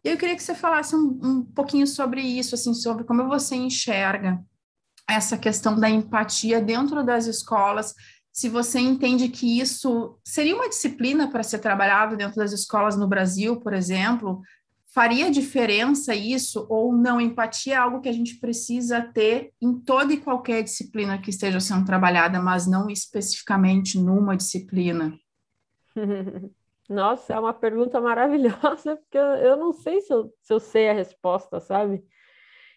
E eu queria que você falasse um, um pouquinho sobre isso, assim, sobre como você enxerga essa questão da empatia dentro das escolas, se você entende que isso seria uma disciplina para ser trabalhado dentro das escolas no Brasil, por exemplo, Faria diferença isso ou não? Empatia é algo que a gente precisa ter em toda e qualquer disciplina que esteja sendo trabalhada, mas não especificamente numa disciplina. Nossa, é uma pergunta maravilhosa, porque eu não sei se eu, se eu sei a resposta, sabe?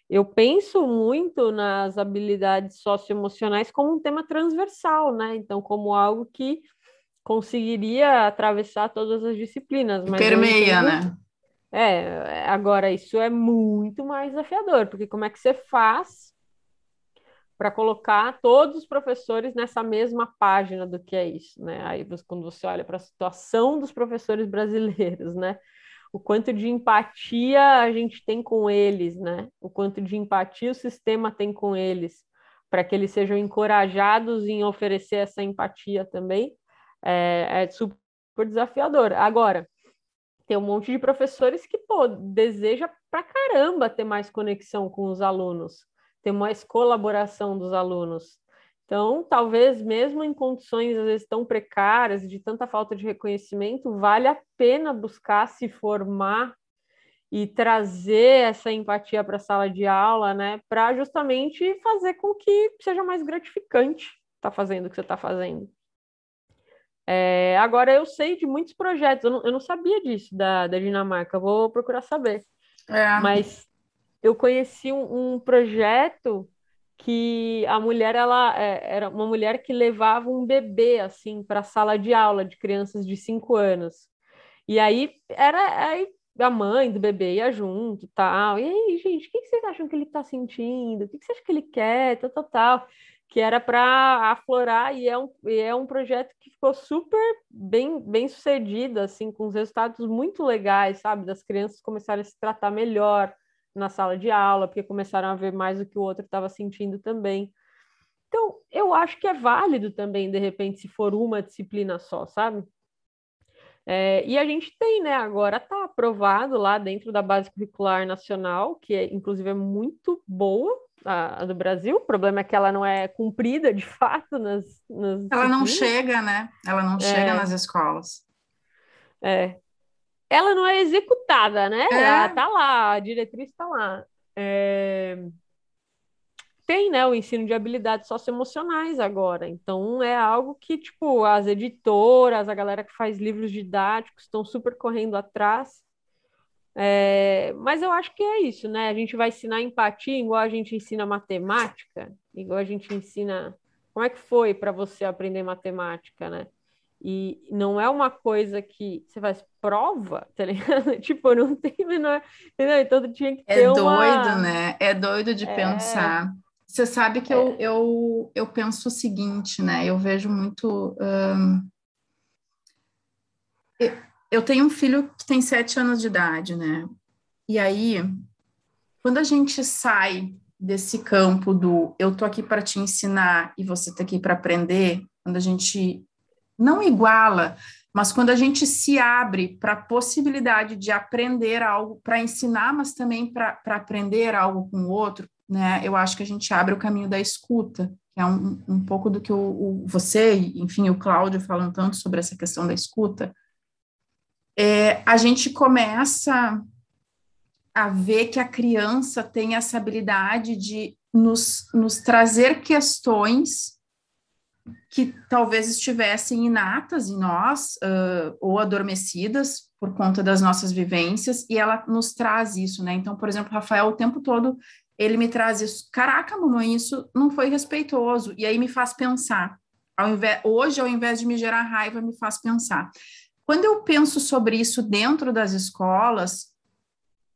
Eu penso muito nas habilidades socioemocionais como um tema transversal, né? Então, como algo que conseguiria atravessar todas as disciplinas. Permeia, né? É, agora isso é muito mais desafiador, porque como é que você faz para colocar todos os professores nessa mesma página do que é isso, né? Aí quando você olha para a situação dos professores brasileiros, né? O quanto de empatia a gente tem com eles, né? O quanto de empatia o sistema tem com eles, para que eles sejam encorajados em oferecer essa empatia também, é, é super desafiador. Agora, tem um monte de professores que, pô, deseja pra caramba ter mais conexão com os alunos, ter mais colaboração dos alunos. Então, talvez mesmo em condições às vezes tão precárias, de tanta falta de reconhecimento, vale a pena buscar se formar e trazer essa empatia para a sala de aula, né, para justamente fazer com que seja mais gratificante estar tá fazendo o que você está fazendo. É, agora, eu sei de muitos projetos, eu não, eu não sabia disso da, da Dinamarca, vou procurar saber. É. Mas eu conheci um, um, projeto que a mulher ela é, era uma mulher que levava um bebê assim para a sala de aula de crianças de 5 anos. E aí era aí a mãe do bebê ia junto, tal. E aí, gente, o que vocês acham que ele está sentindo? O que vocês acham que ele quer? Tal, tal, tal que era para aflorar e é, um, e é um projeto que ficou super bem, bem sucedido, assim, com os resultados muito legais, sabe? Das crianças começarem a se tratar melhor na sala de aula, porque começaram a ver mais o que o outro estava sentindo também. Então, eu acho que é válido também, de repente, se for uma disciplina só, sabe? É, e a gente tem, né, agora está aprovado lá dentro da base curricular nacional, que é, inclusive é muito boa, a, a, do Brasil. O problema é que ela não é cumprida de fato nas. nas ela não chega, né? Ela não é. chega nas escolas. É. Ela não é executada, né? É. Ela tá lá, a diretriz está lá. É... Tem, né, o ensino de habilidades socioemocionais agora. Então é algo que, tipo, as editoras, a galera que faz livros didáticos estão super correndo atrás. É, mas eu acho que é isso, né? A gente vai ensinar empatia igual a gente ensina matemática, igual a gente ensina. Como é que foi para você aprender matemática, né? E não é uma coisa que você faz prova, tá ligado? tipo, não tem menor. Entendeu? Então tinha que é ter. É doido, uma... né? É doido de é... pensar. Você sabe que é... eu, eu, eu penso o seguinte, né? Eu vejo muito. Um eu tenho um filho que tem sete anos de idade, né? E aí, quando a gente sai desse campo do eu tô aqui para te ensinar e você tá aqui para aprender, quando a gente não iguala, mas quando a gente se abre para a possibilidade de aprender algo, para ensinar, mas também para aprender algo com o outro, né? Eu acho que a gente abre o caminho da escuta, que é um, um pouco do que o, o, você, enfim, o Cláudio falam tanto sobre essa questão da escuta. É, a gente começa a ver que a criança tem essa habilidade de nos, nos trazer questões que talvez estivessem inatas em nós uh, ou adormecidas por conta das nossas vivências e ela nos traz isso, né? Então, por exemplo, Rafael o tempo todo ele me traz isso. Caraca, mamãe, isso não foi respeitoso. E aí me faz pensar. Ao invés, hoje, ao invés de me gerar raiva, me faz pensar. Quando eu penso sobre isso dentro das escolas,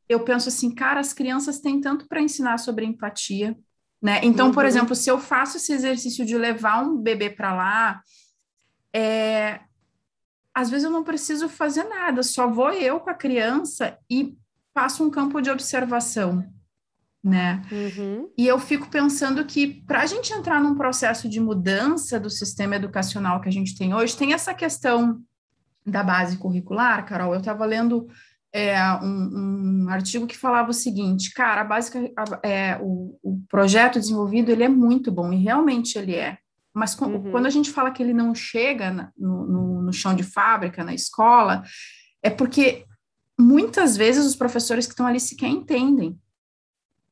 eu penso assim, cara, as crianças têm tanto para ensinar sobre empatia, né? Então, uhum. por exemplo, se eu faço esse exercício de levar um bebê para lá, é, às vezes eu não preciso fazer nada, só vou eu com a criança e faço um campo de observação né? Uhum. E eu fico pensando que para a gente entrar num processo de mudança do sistema educacional que a gente tem hoje, tem essa questão da base curricular, Carol. Eu estava lendo é, um, um, artigo que falava o seguinte, cara, a básica, é, o, o, projeto desenvolvido ele é muito bom e realmente ele é. Mas com, uhum. quando a gente fala que ele não chega na, no, no, no chão de fábrica, na escola, é porque muitas vezes os professores que estão ali sequer entendem.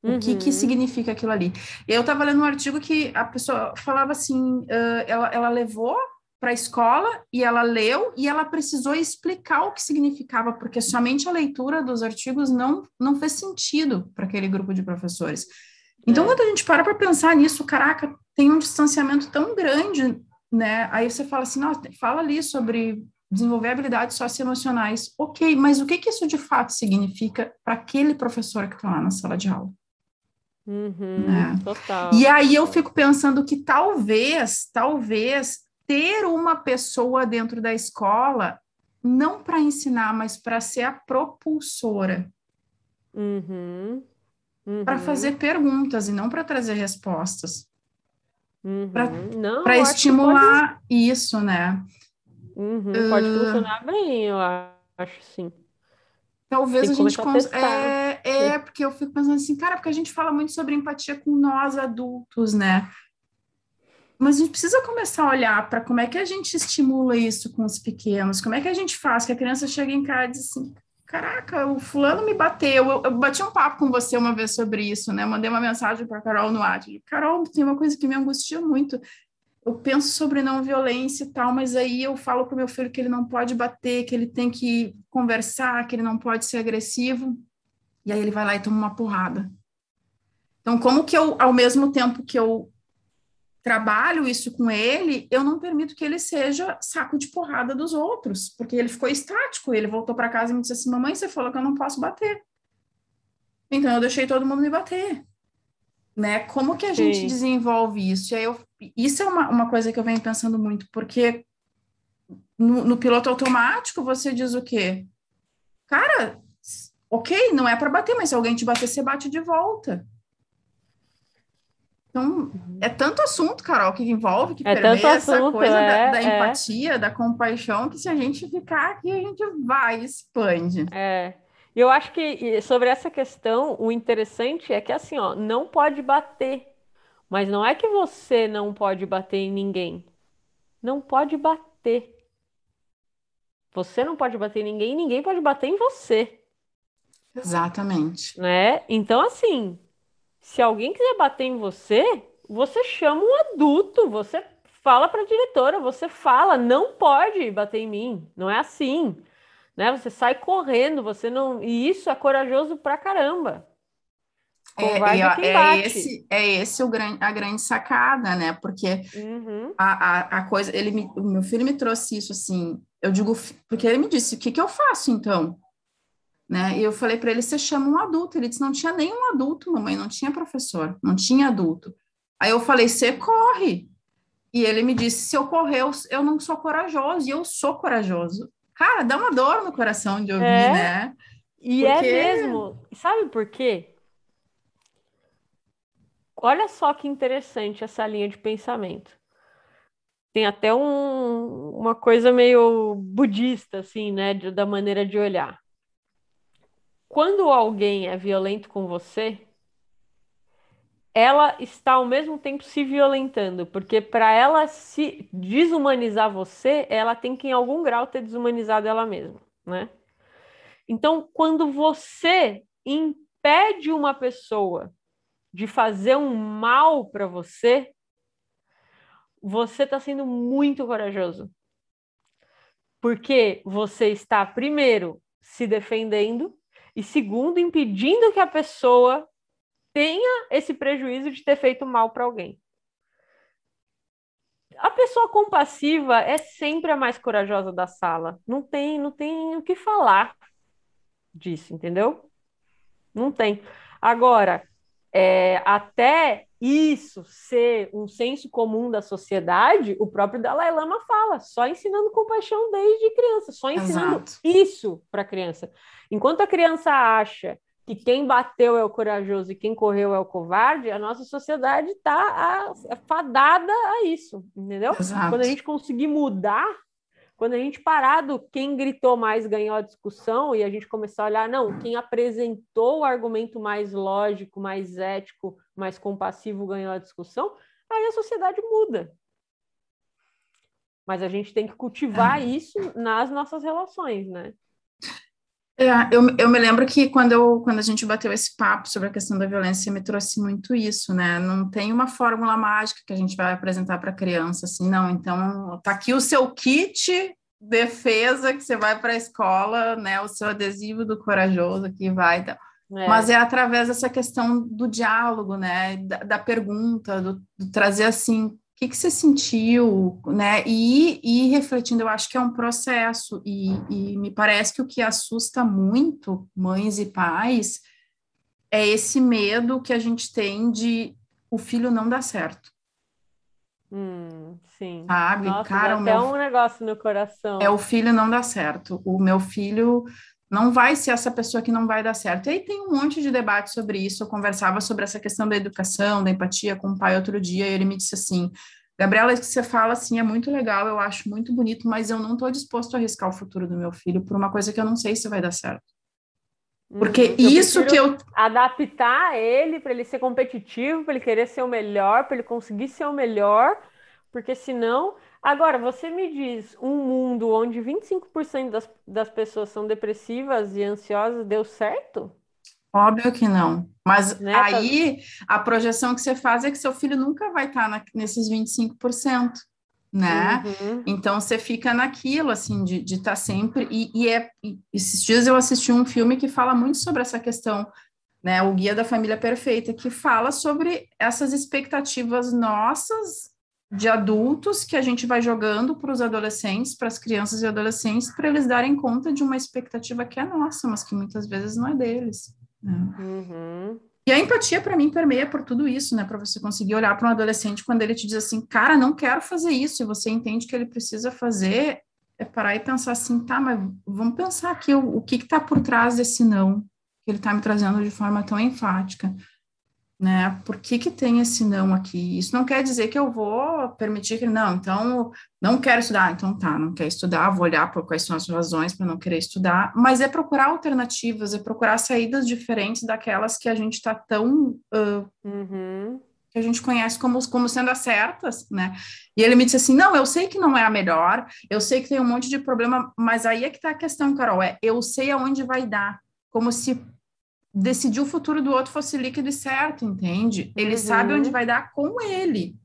O que, que uhum. significa aquilo ali? Eu estava lendo um artigo que a pessoa falava assim: uh, ela, ela levou para a escola e ela leu e ela precisou explicar o que significava, porque somente a leitura dos artigos não, não fez sentido para aquele grupo de professores. Então, é. quando a gente para para pensar nisso, caraca, tem um distanciamento tão grande, né? Aí você fala assim: nossa, fala ali sobre desenvolver habilidades socioemocionais. Ok, mas o que, que isso de fato significa para aquele professor que está lá na sala de aula? Uhum, né? Total. E aí eu fico pensando que talvez, talvez ter uma pessoa dentro da escola, não para ensinar, mas para ser a propulsora. Uhum, uhum. Para fazer perguntas e não para trazer respostas. Uhum. Para estimular pode... isso, né? Uhum, pode uh... funcionar bem, eu acho, sim. Talvez a gente cons... é, é, porque eu fico pensando assim, cara, porque a gente fala muito sobre empatia com nós adultos, né? Mas a gente precisa começar a olhar para como é que a gente estimula isso com os pequenos, como é que a gente faz que a criança chegue em casa e diz assim, caraca, o fulano me bateu, eu, eu bati um papo com você uma vez sobre isso, né? Mandei uma mensagem para Carol no WhatsApp, Carol, tem uma coisa que me angustia muito, eu penso sobre não violência e tal, mas aí eu falo para o meu filho que ele não pode bater, que ele tem que conversar, que ele não pode ser agressivo, e aí ele vai lá e toma uma porrada. Então, como que eu, ao mesmo tempo que eu trabalho isso com ele, eu não permito que ele seja saco de porrada dos outros, porque ele ficou estático, ele voltou para casa e me disse assim: "Mamãe, você falou que eu não posso bater". Então eu deixei todo mundo me bater né? Como que a Sim. gente desenvolve isso? E aí eu, isso é uma, uma coisa que eu venho pensando muito, porque no, no piloto automático você diz o quê? Cara, ok, não é para bater, mas se alguém te bater, você bate de volta. Então, uhum. é tanto assunto, Carol, que envolve, que é permeia essa assunto, coisa é, da, da é. empatia, da compaixão, que se a gente ficar aqui, a gente vai, expande. É. Eu acho que sobre essa questão, o interessante é que assim, ó, não pode bater. Mas não é que você não pode bater em ninguém. Não pode bater. Você não pode bater em ninguém, ninguém pode bater em você. Exatamente. Né? Então, assim, se alguém quiser bater em você, você chama um adulto, você fala para a diretora, você fala, não pode bater em mim. Não é assim né? Você sai correndo, você não. E isso é corajoso pra caramba. É, é, é, esse, é esse o grande, a grande sacada, né? Porque uhum. a, a, a, coisa, ele me, o meu filho me trouxe isso assim, eu digo, porque ele me disse, o que, que eu faço então? Né? E eu falei para ele, você chama um adulto. Ele disse, não tinha nenhum adulto, mamãe, não tinha professor, não tinha adulto. Aí eu falei, você corre. E ele me disse, se eu correr, eu, eu não sou corajoso, e eu sou corajoso. Cara, dá uma dor no coração de ouvir, é, né? E é Porque... é mesmo. Sabe por quê? olha só que interessante essa linha de pensamento. Tem até um, uma coisa meio budista, assim, né, de, da maneira de olhar. Quando alguém é violento com você, ela está ao mesmo tempo se violentando, porque para ela se desumanizar você, ela tem que em algum grau ter desumanizado ela mesma, né? Então, quando você impede uma pessoa de fazer um mal para você, você está sendo muito corajoso. Porque você está, primeiro, se defendendo, e segundo, impedindo que a pessoa tenha esse prejuízo de ter feito mal para alguém. A pessoa compassiva é sempre a mais corajosa da sala. Não tem, não tem o que falar disso, entendeu? Não tem. Agora, é, até isso ser um senso comum da sociedade, o próprio Dalai Lama fala, só ensinando compaixão desde criança, só ensinando Exato. isso para a criança. Enquanto a criança acha que quem bateu é o corajoso e quem correu é o covarde, a nossa sociedade está fadada a isso, entendeu? Exato. Quando a gente conseguir mudar quando a gente parar do quem gritou mais ganhou a discussão e a gente começar a olhar, não, quem apresentou o argumento mais lógico, mais ético, mais compassivo ganhou a discussão, aí a sociedade muda. Mas a gente tem que cultivar é. isso nas nossas relações, né? É, eu, eu me lembro que quando, eu, quando a gente bateu esse papo sobre a questão da violência, me trouxe muito isso, né? Não tem uma fórmula mágica que a gente vai apresentar para a criança, assim, não. Então, tá aqui o seu kit defesa que você vai para a escola, né? O seu adesivo do corajoso que vai. É. Mas é através dessa questão do diálogo, né? Da, da pergunta, do, do trazer assim que, que você sentiu, né? E, e refletindo, eu acho que é um processo, e, e me parece que o que assusta muito mães e pais é esse medo que a gente tem de o filho não dar certo. Hum, sim. Sabe? Nossa, Cara, o meu... um negócio no coração. É o filho não dar certo. O meu filho não vai ser essa pessoa que não vai dar certo. E aí tem um monte de debate sobre isso. Eu conversava sobre essa questão da educação, da empatia com o pai outro dia, e ele me disse assim: Gabriela, isso que você fala assim é muito legal, eu acho muito bonito, mas eu não estou disposto a arriscar o futuro do meu filho por uma coisa que eu não sei se vai dar certo. Porque uhum. isso que eu. Adaptar ele para ele ser competitivo, para ele querer ser o melhor, para ele conseguir ser o melhor, porque senão Agora, você me diz um mundo onde 25% das, das pessoas são depressivas e ansiosas, deu certo? Óbvio que não. Mas né? aí a projeção que você faz é que seu filho nunca vai estar na, nesses 25%. Né? Uhum. Então você fica naquilo assim de estar tá sempre e, e é e esses dias eu assisti um filme que fala muito sobre essa questão né, o Guia da Família Perfeita, que fala sobre essas expectativas nossas de adultos que a gente vai jogando para os adolescentes, para as crianças e adolescentes, para eles darem conta de uma expectativa que é nossa, mas que muitas vezes não é deles. Né? Uhum. E a empatia, para mim, permeia por tudo isso, né? Para você conseguir olhar para um adolescente quando ele te diz assim, cara, não quero fazer isso, e você entende que ele precisa fazer, é parar e pensar assim, tá, mas vamos pensar aqui o, o que está por trás desse não que ele está me trazendo de forma tão enfática né? Por que, que tem esse não aqui? Isso não quer dizer que eu vou permitir que não, então não quero estudar, então tá, não quer estudar, vou olhar por quais são as razões para não querer estudar, mas é procurar alternativas, é procurar saídas diferentes daquelas que a gente está tão uh, uhum. que a gente conhece como, como sendo as certas, né? E ele me disse assim: não, eu sei que não é a melhor, eu sei que tem um monte de problema, mas aí é que está a questão, Carol, é eu sei aonde vai dar, como se decidir o futuro do outro fosse líquido e certo, entende? Ele uhum. sabe onde vai dar com ele.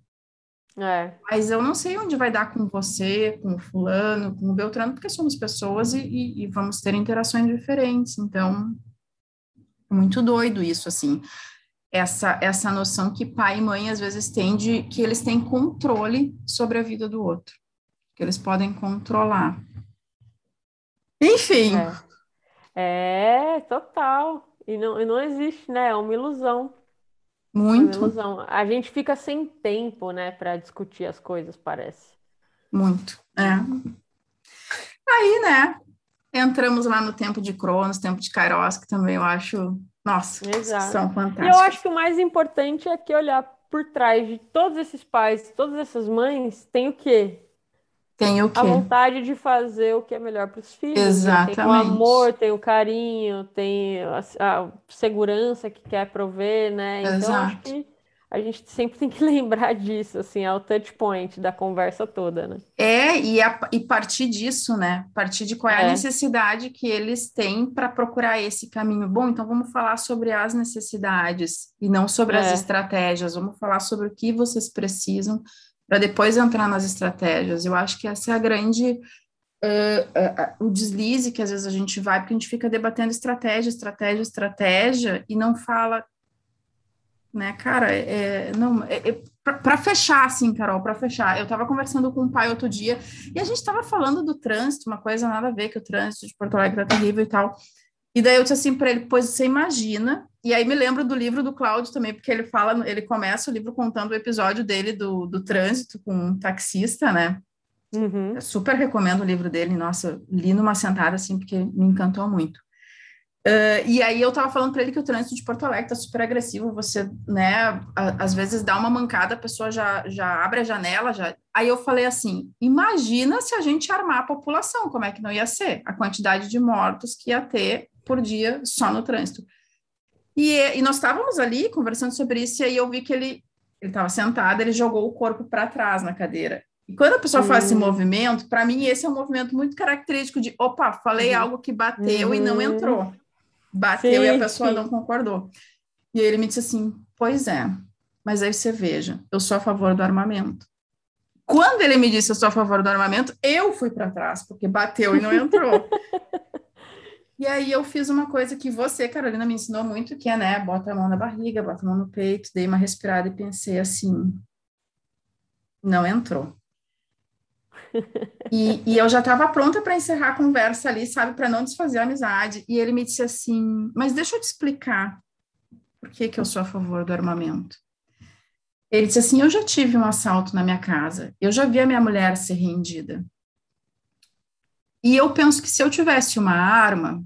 É. Mas eu não sei onde vai dar com você, com o fulano, com o Beltrano, porque somos pessoas e, e, e vamos ter interações diferentes. Então, muito doido isso, assim. Essa, essa noção que pai e mãe às vezes têm de que eles têm controle sobre a vida do outro, que eles podem controlar. Enfim. É, é total. E não, e não existe, né? É uma ilusão. Muito. É uma ilusão. A gente fica sem tempo, né, para discutir as coisas, parece. Muito. É. Aí, né, entramos lá no tempo de Cronos, tempo de Kairos, que também eu acho Nossa, Exato. são fantásticos. E eu acho que o mais importante é que olhar por trás de todos esses pais, todas essas mães, tem o quê? Tem o quê? A vontade de fazer o que é melhor para os filhos. né? Exatamente. Tem o amor, tem o carinho, tem a, a segurança que quer prover, né? Então, acho Exato. que a gente sempre tem que lembrar disso, assim, é o touch point da conversa toda, né? É, e, a- e partir disso, né? Partir de qual é a É. necessidade que eles têm para procurar esse caminho. Bom, então vamos falar sobre as necessidades e não sobre as É. estratégias. Vamos falar sobre o que vocês precisam para depois entrar nas estratégias. Eu acho que essa é a grande. eh, eh, eh, o deslize que às vezes a gente vai, porque a gente fica debatendo estratégia, estratégia, estratégia, e não fala né, cara, é, não, é, para fechar, assim, Carol, para fechar, eu estava conversando com um pai outro dia e a gente estava falando do trânsito, uma coisa nada a ver, que o trânsito de Porto Alegre tá terrível e tal. E daí eu disse assim para ele, pois você imagina, e aí me lembro do livro do Cláudio também, porque ele fala, ele começa o livro contando o episódio dele do, do trânsito com um taxista, né? Uhum. Super recomendo o livro dele, nossa, li numa sentada assim, porque me encantou muito. Uh, e aí eu tava falando para ele que o trânsito de Porto Alegre tá super agressivo, você, né, a- às vezes dá uma mancada, a pessoa já, já abre a janela, já... Aí eu falei assim, imagina se a gente armar a população, como é que não ia ser? A quantidade de mortos que ia ter por dia só no trânsito. E, e nós estávamos ali conversando sobre isso, e aí eu vi que ele ele estava sentado, ele jogou o corpo para trás na cadeira. E quando a pessoa faz esse Hum. movimento, para mim esse é um movimento muito característico de, opa, falei Uhum. algo que bateu e não Uhum. entrou. Bateu e a Sim, pessoa sim. não concordou. E ele me disse assim: Pois é, mas aí você veja, eu sou a favor do armamento. Quando ele me disse eu sou a favor do armamento, eu fui para trás, porque bateu e não entrou. e aí eu fiz uma coisa que você, Carolina, me ensinou muito, que é, né, bota a mão na barriga, bota a mão no peito, dei uma respirada e pensei assim, não entrou. E, e eu já estava pronta para encerrar a conversa ali, sabe, para não desfazer a amizade. E ele me disse assim: Mas deixa eu te explicar por que, que eu sou a favor do armamento. Ele disse assim: Eu já tive um assalto na minha casa, eu já vi a minha mulher ser rendida. E eu penso que se eu tivesse uma arma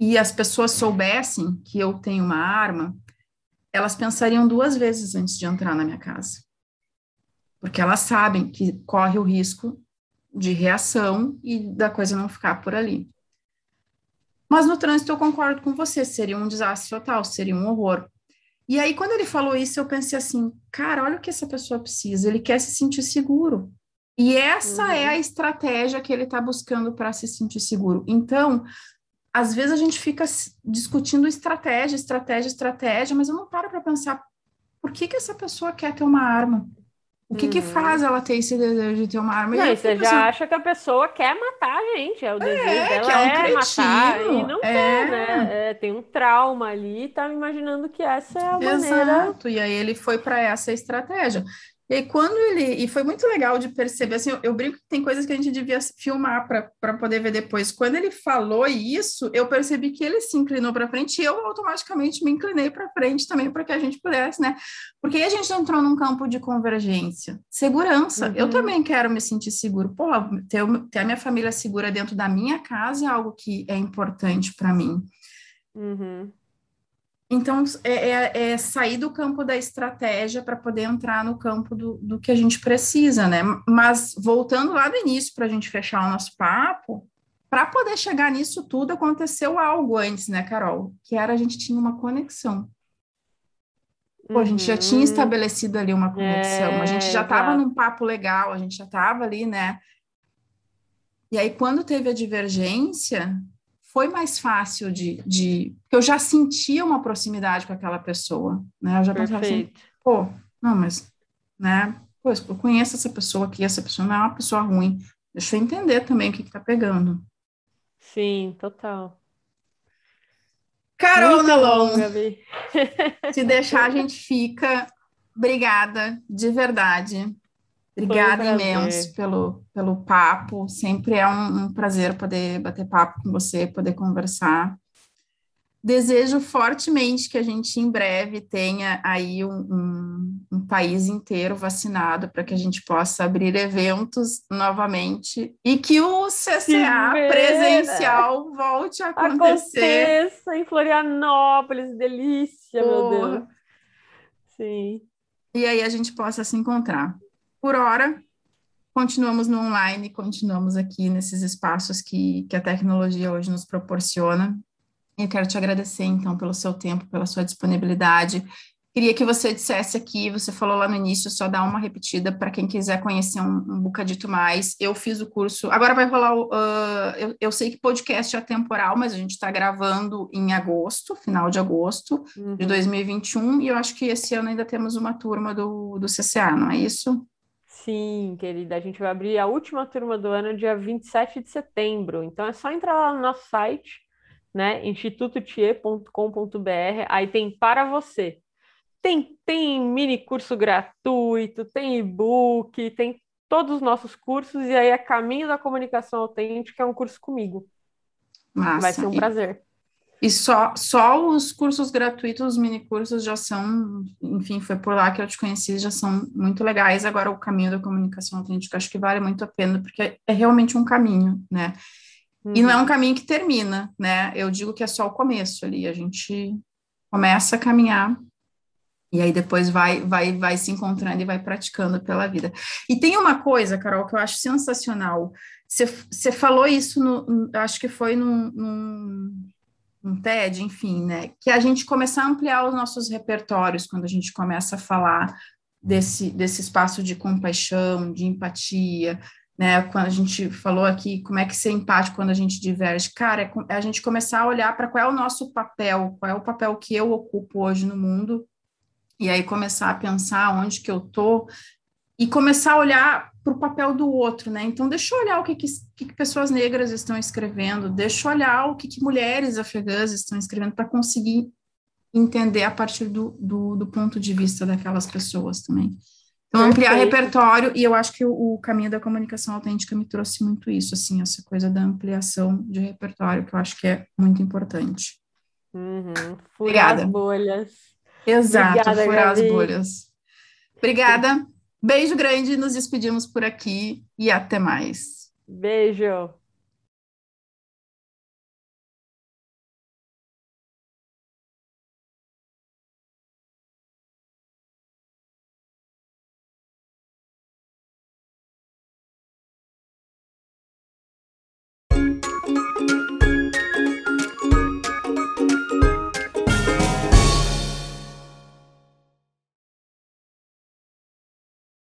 e as pessoas soubessem que eu tenho uma arma, elas pensariam duas vezes antes de entrar na minha casa. Porque elas sabem que corre o risco de reação e da coisa não ficar por ali. Mas no trânsito eu concordo com você, seria um desastre total, seria um horror. E aí, quando ele falou isso, eu pensei assim, cara, olha o que essa pessoa precisa, ele quer se sentir seguro. E essa Uhum. é a estratégia que ele está buscando para se sentir seguro. Então, às vezes a gente fica discutindo estratégia, estratégia, estratégia, mas eu não paro para pensar por que, que essa pessoa quer ter uma arma? O que, que Uhum. faz ela ter esse desejo de ter uma arma? Não, e você fico já pensando, acha que a pessoa quer matar a gente, é o desejo É, dela que é um é matar e não é. quer, né? É, tem um trauma ali, e tá imaginando que essa é a maneira. Exato, e aí ele foi para essa estratégia. E aí, quando ele. E foi muito legal de perceber, assim, eu, eu brinco que tem coisas que a gente devia filmar para poder ver depois. Quando ele falou isso, eu percebi que ele se inclinou para frente e eu automaticamente me inclinei para frente também, para que a gente pudesse, né? Porque aí a gente entrou num campo de convergência. Segurança. Eu Uhum. também quero me sentir seguro. Pô, ter, ter a minha família segura dentro da minha casa é algo que é importante para mim. Uhum. Então, é, é- é sair do campo da estratégia para poder entrar no campo do, do que a gente precisa, né? Mas, voltando lá do início, para a gente fechar o nosso papo, para poder chegar nisso tudo, aconteceu algo antes, né, Carol? Que era a gente tinha uma conexão. Pô, a gente já tinha Uhum. estabelecido ali uma conexão, a gente É, já estava num papo legal, a gente já estava ali, né? E aí, quando teve a divergência, foi mais fácil de, de... porque eu já sentia uma proximidade com aquela pessoa, né? Eu já pensava assim, Perfeito. pô, não, mas, né? Pô, eu conheço essa pessoa aqui, essa pessoa não é uma pessoa ruim. Deixa eu entender também o que que tá pegando. Sim, total. Carol Muito Nalon, bom, se deixar a gente fica. Obrigada, de verdade. Obrigada prazer. imenso pelo, pelo papo. Sempre é um, um prazer poder bater papo com você, poder conversar. Desejo fortemente que a gente em breve tenha aí um, um, um país inteiro vacinado para que a gente possa abrir eventos novamente e que o CCA presencial volte a acontecer. Aconteça em Florianópolis, delícia, meu Deus. Sim. E aí a gente possa se encontrar. Por hora, continuamos no online, continuamos aqui nesses espaços que, que a tecnologia hoje nos proporciona eu quero te agradecer, então, pelo seu tempo, pela sua disponibilidade. Queria que você dissesse aqui, você falou lá no início, só dar uma repetida para quem quiser conhecer um, um bocadito mais. Eu fiz o curso, agora vai rolar, uh, eu, eu, sei que podcast é temporal, mas a gente está gravando em agosto, final de agosto uhum. de 2021, e eu acho que esse ano ainda temos uma turma do, do CCA, não é isso? Sim, querida, a gente vai abrir a última turma do ano dia 27 de setembro, então é só entrar lá no nosso site, né? institutotie.com.br, aí tem para você. Tem, tem mini curso gratuito, tem e-book, tem todos os nossos cursos, e aí é Caminho da Comunicação Autêntica, é um curso comigo. Massa. Vai ser um prazer. E só, só os cursos gratuitos, os mini cursos já são, enfim, foi por lá que eu te conheci, já são muito legais. Agora, o caminho da comunicação autêntica, acho que vale muito a pena, porque é realmente um caminho, né? Uhum. E não é um uhum. caminho que termina, né? Eu digo que é só o começo ali. A gente começa a caminhar e aí depois vai, vai, vai se encontrando e vai praticando pela vida. E tem uma coisa, Carol, que eu acho sensacional. Você falou isso, no, acho que foi num, num, num TED, enfim, né? Que a gente começar a ampliar os nossos repertórios quando a gente começa a falar desse, desse espaço de compaixão, de empatia, né? Quando a gente falou aqui como é que ser empático quando a gente diverge, cara, é, é a gente começar a olhar para qual é o nosso papel, qual é o papel que eu ocupo hoje no mundo, e aí começar a pensar onde que eu tô e começar a olhar para o papel do outro, né? Então, deixa eu olhar o que, que, que pessoas negras estão escrevendo, deixa eu olhar o que, que mulheres afegãs estão escrevendo para conseguir entender a partir do, do, do ponto de vista daquelas pessoas também. Então, ampliar repertório, e eu acho que o, o, caminho da comunicação autêntica me trouxe muito isso, assim, essa coisa da ampliação de repertório, que eu acho que é muito importante. Uhum. Furar Obrigada. as bolhas. Exato, Obrigada, furar Gabi. as bolhas. Obrigada. Beijo grande, nos despedimos por aqui e até mais. Beijo.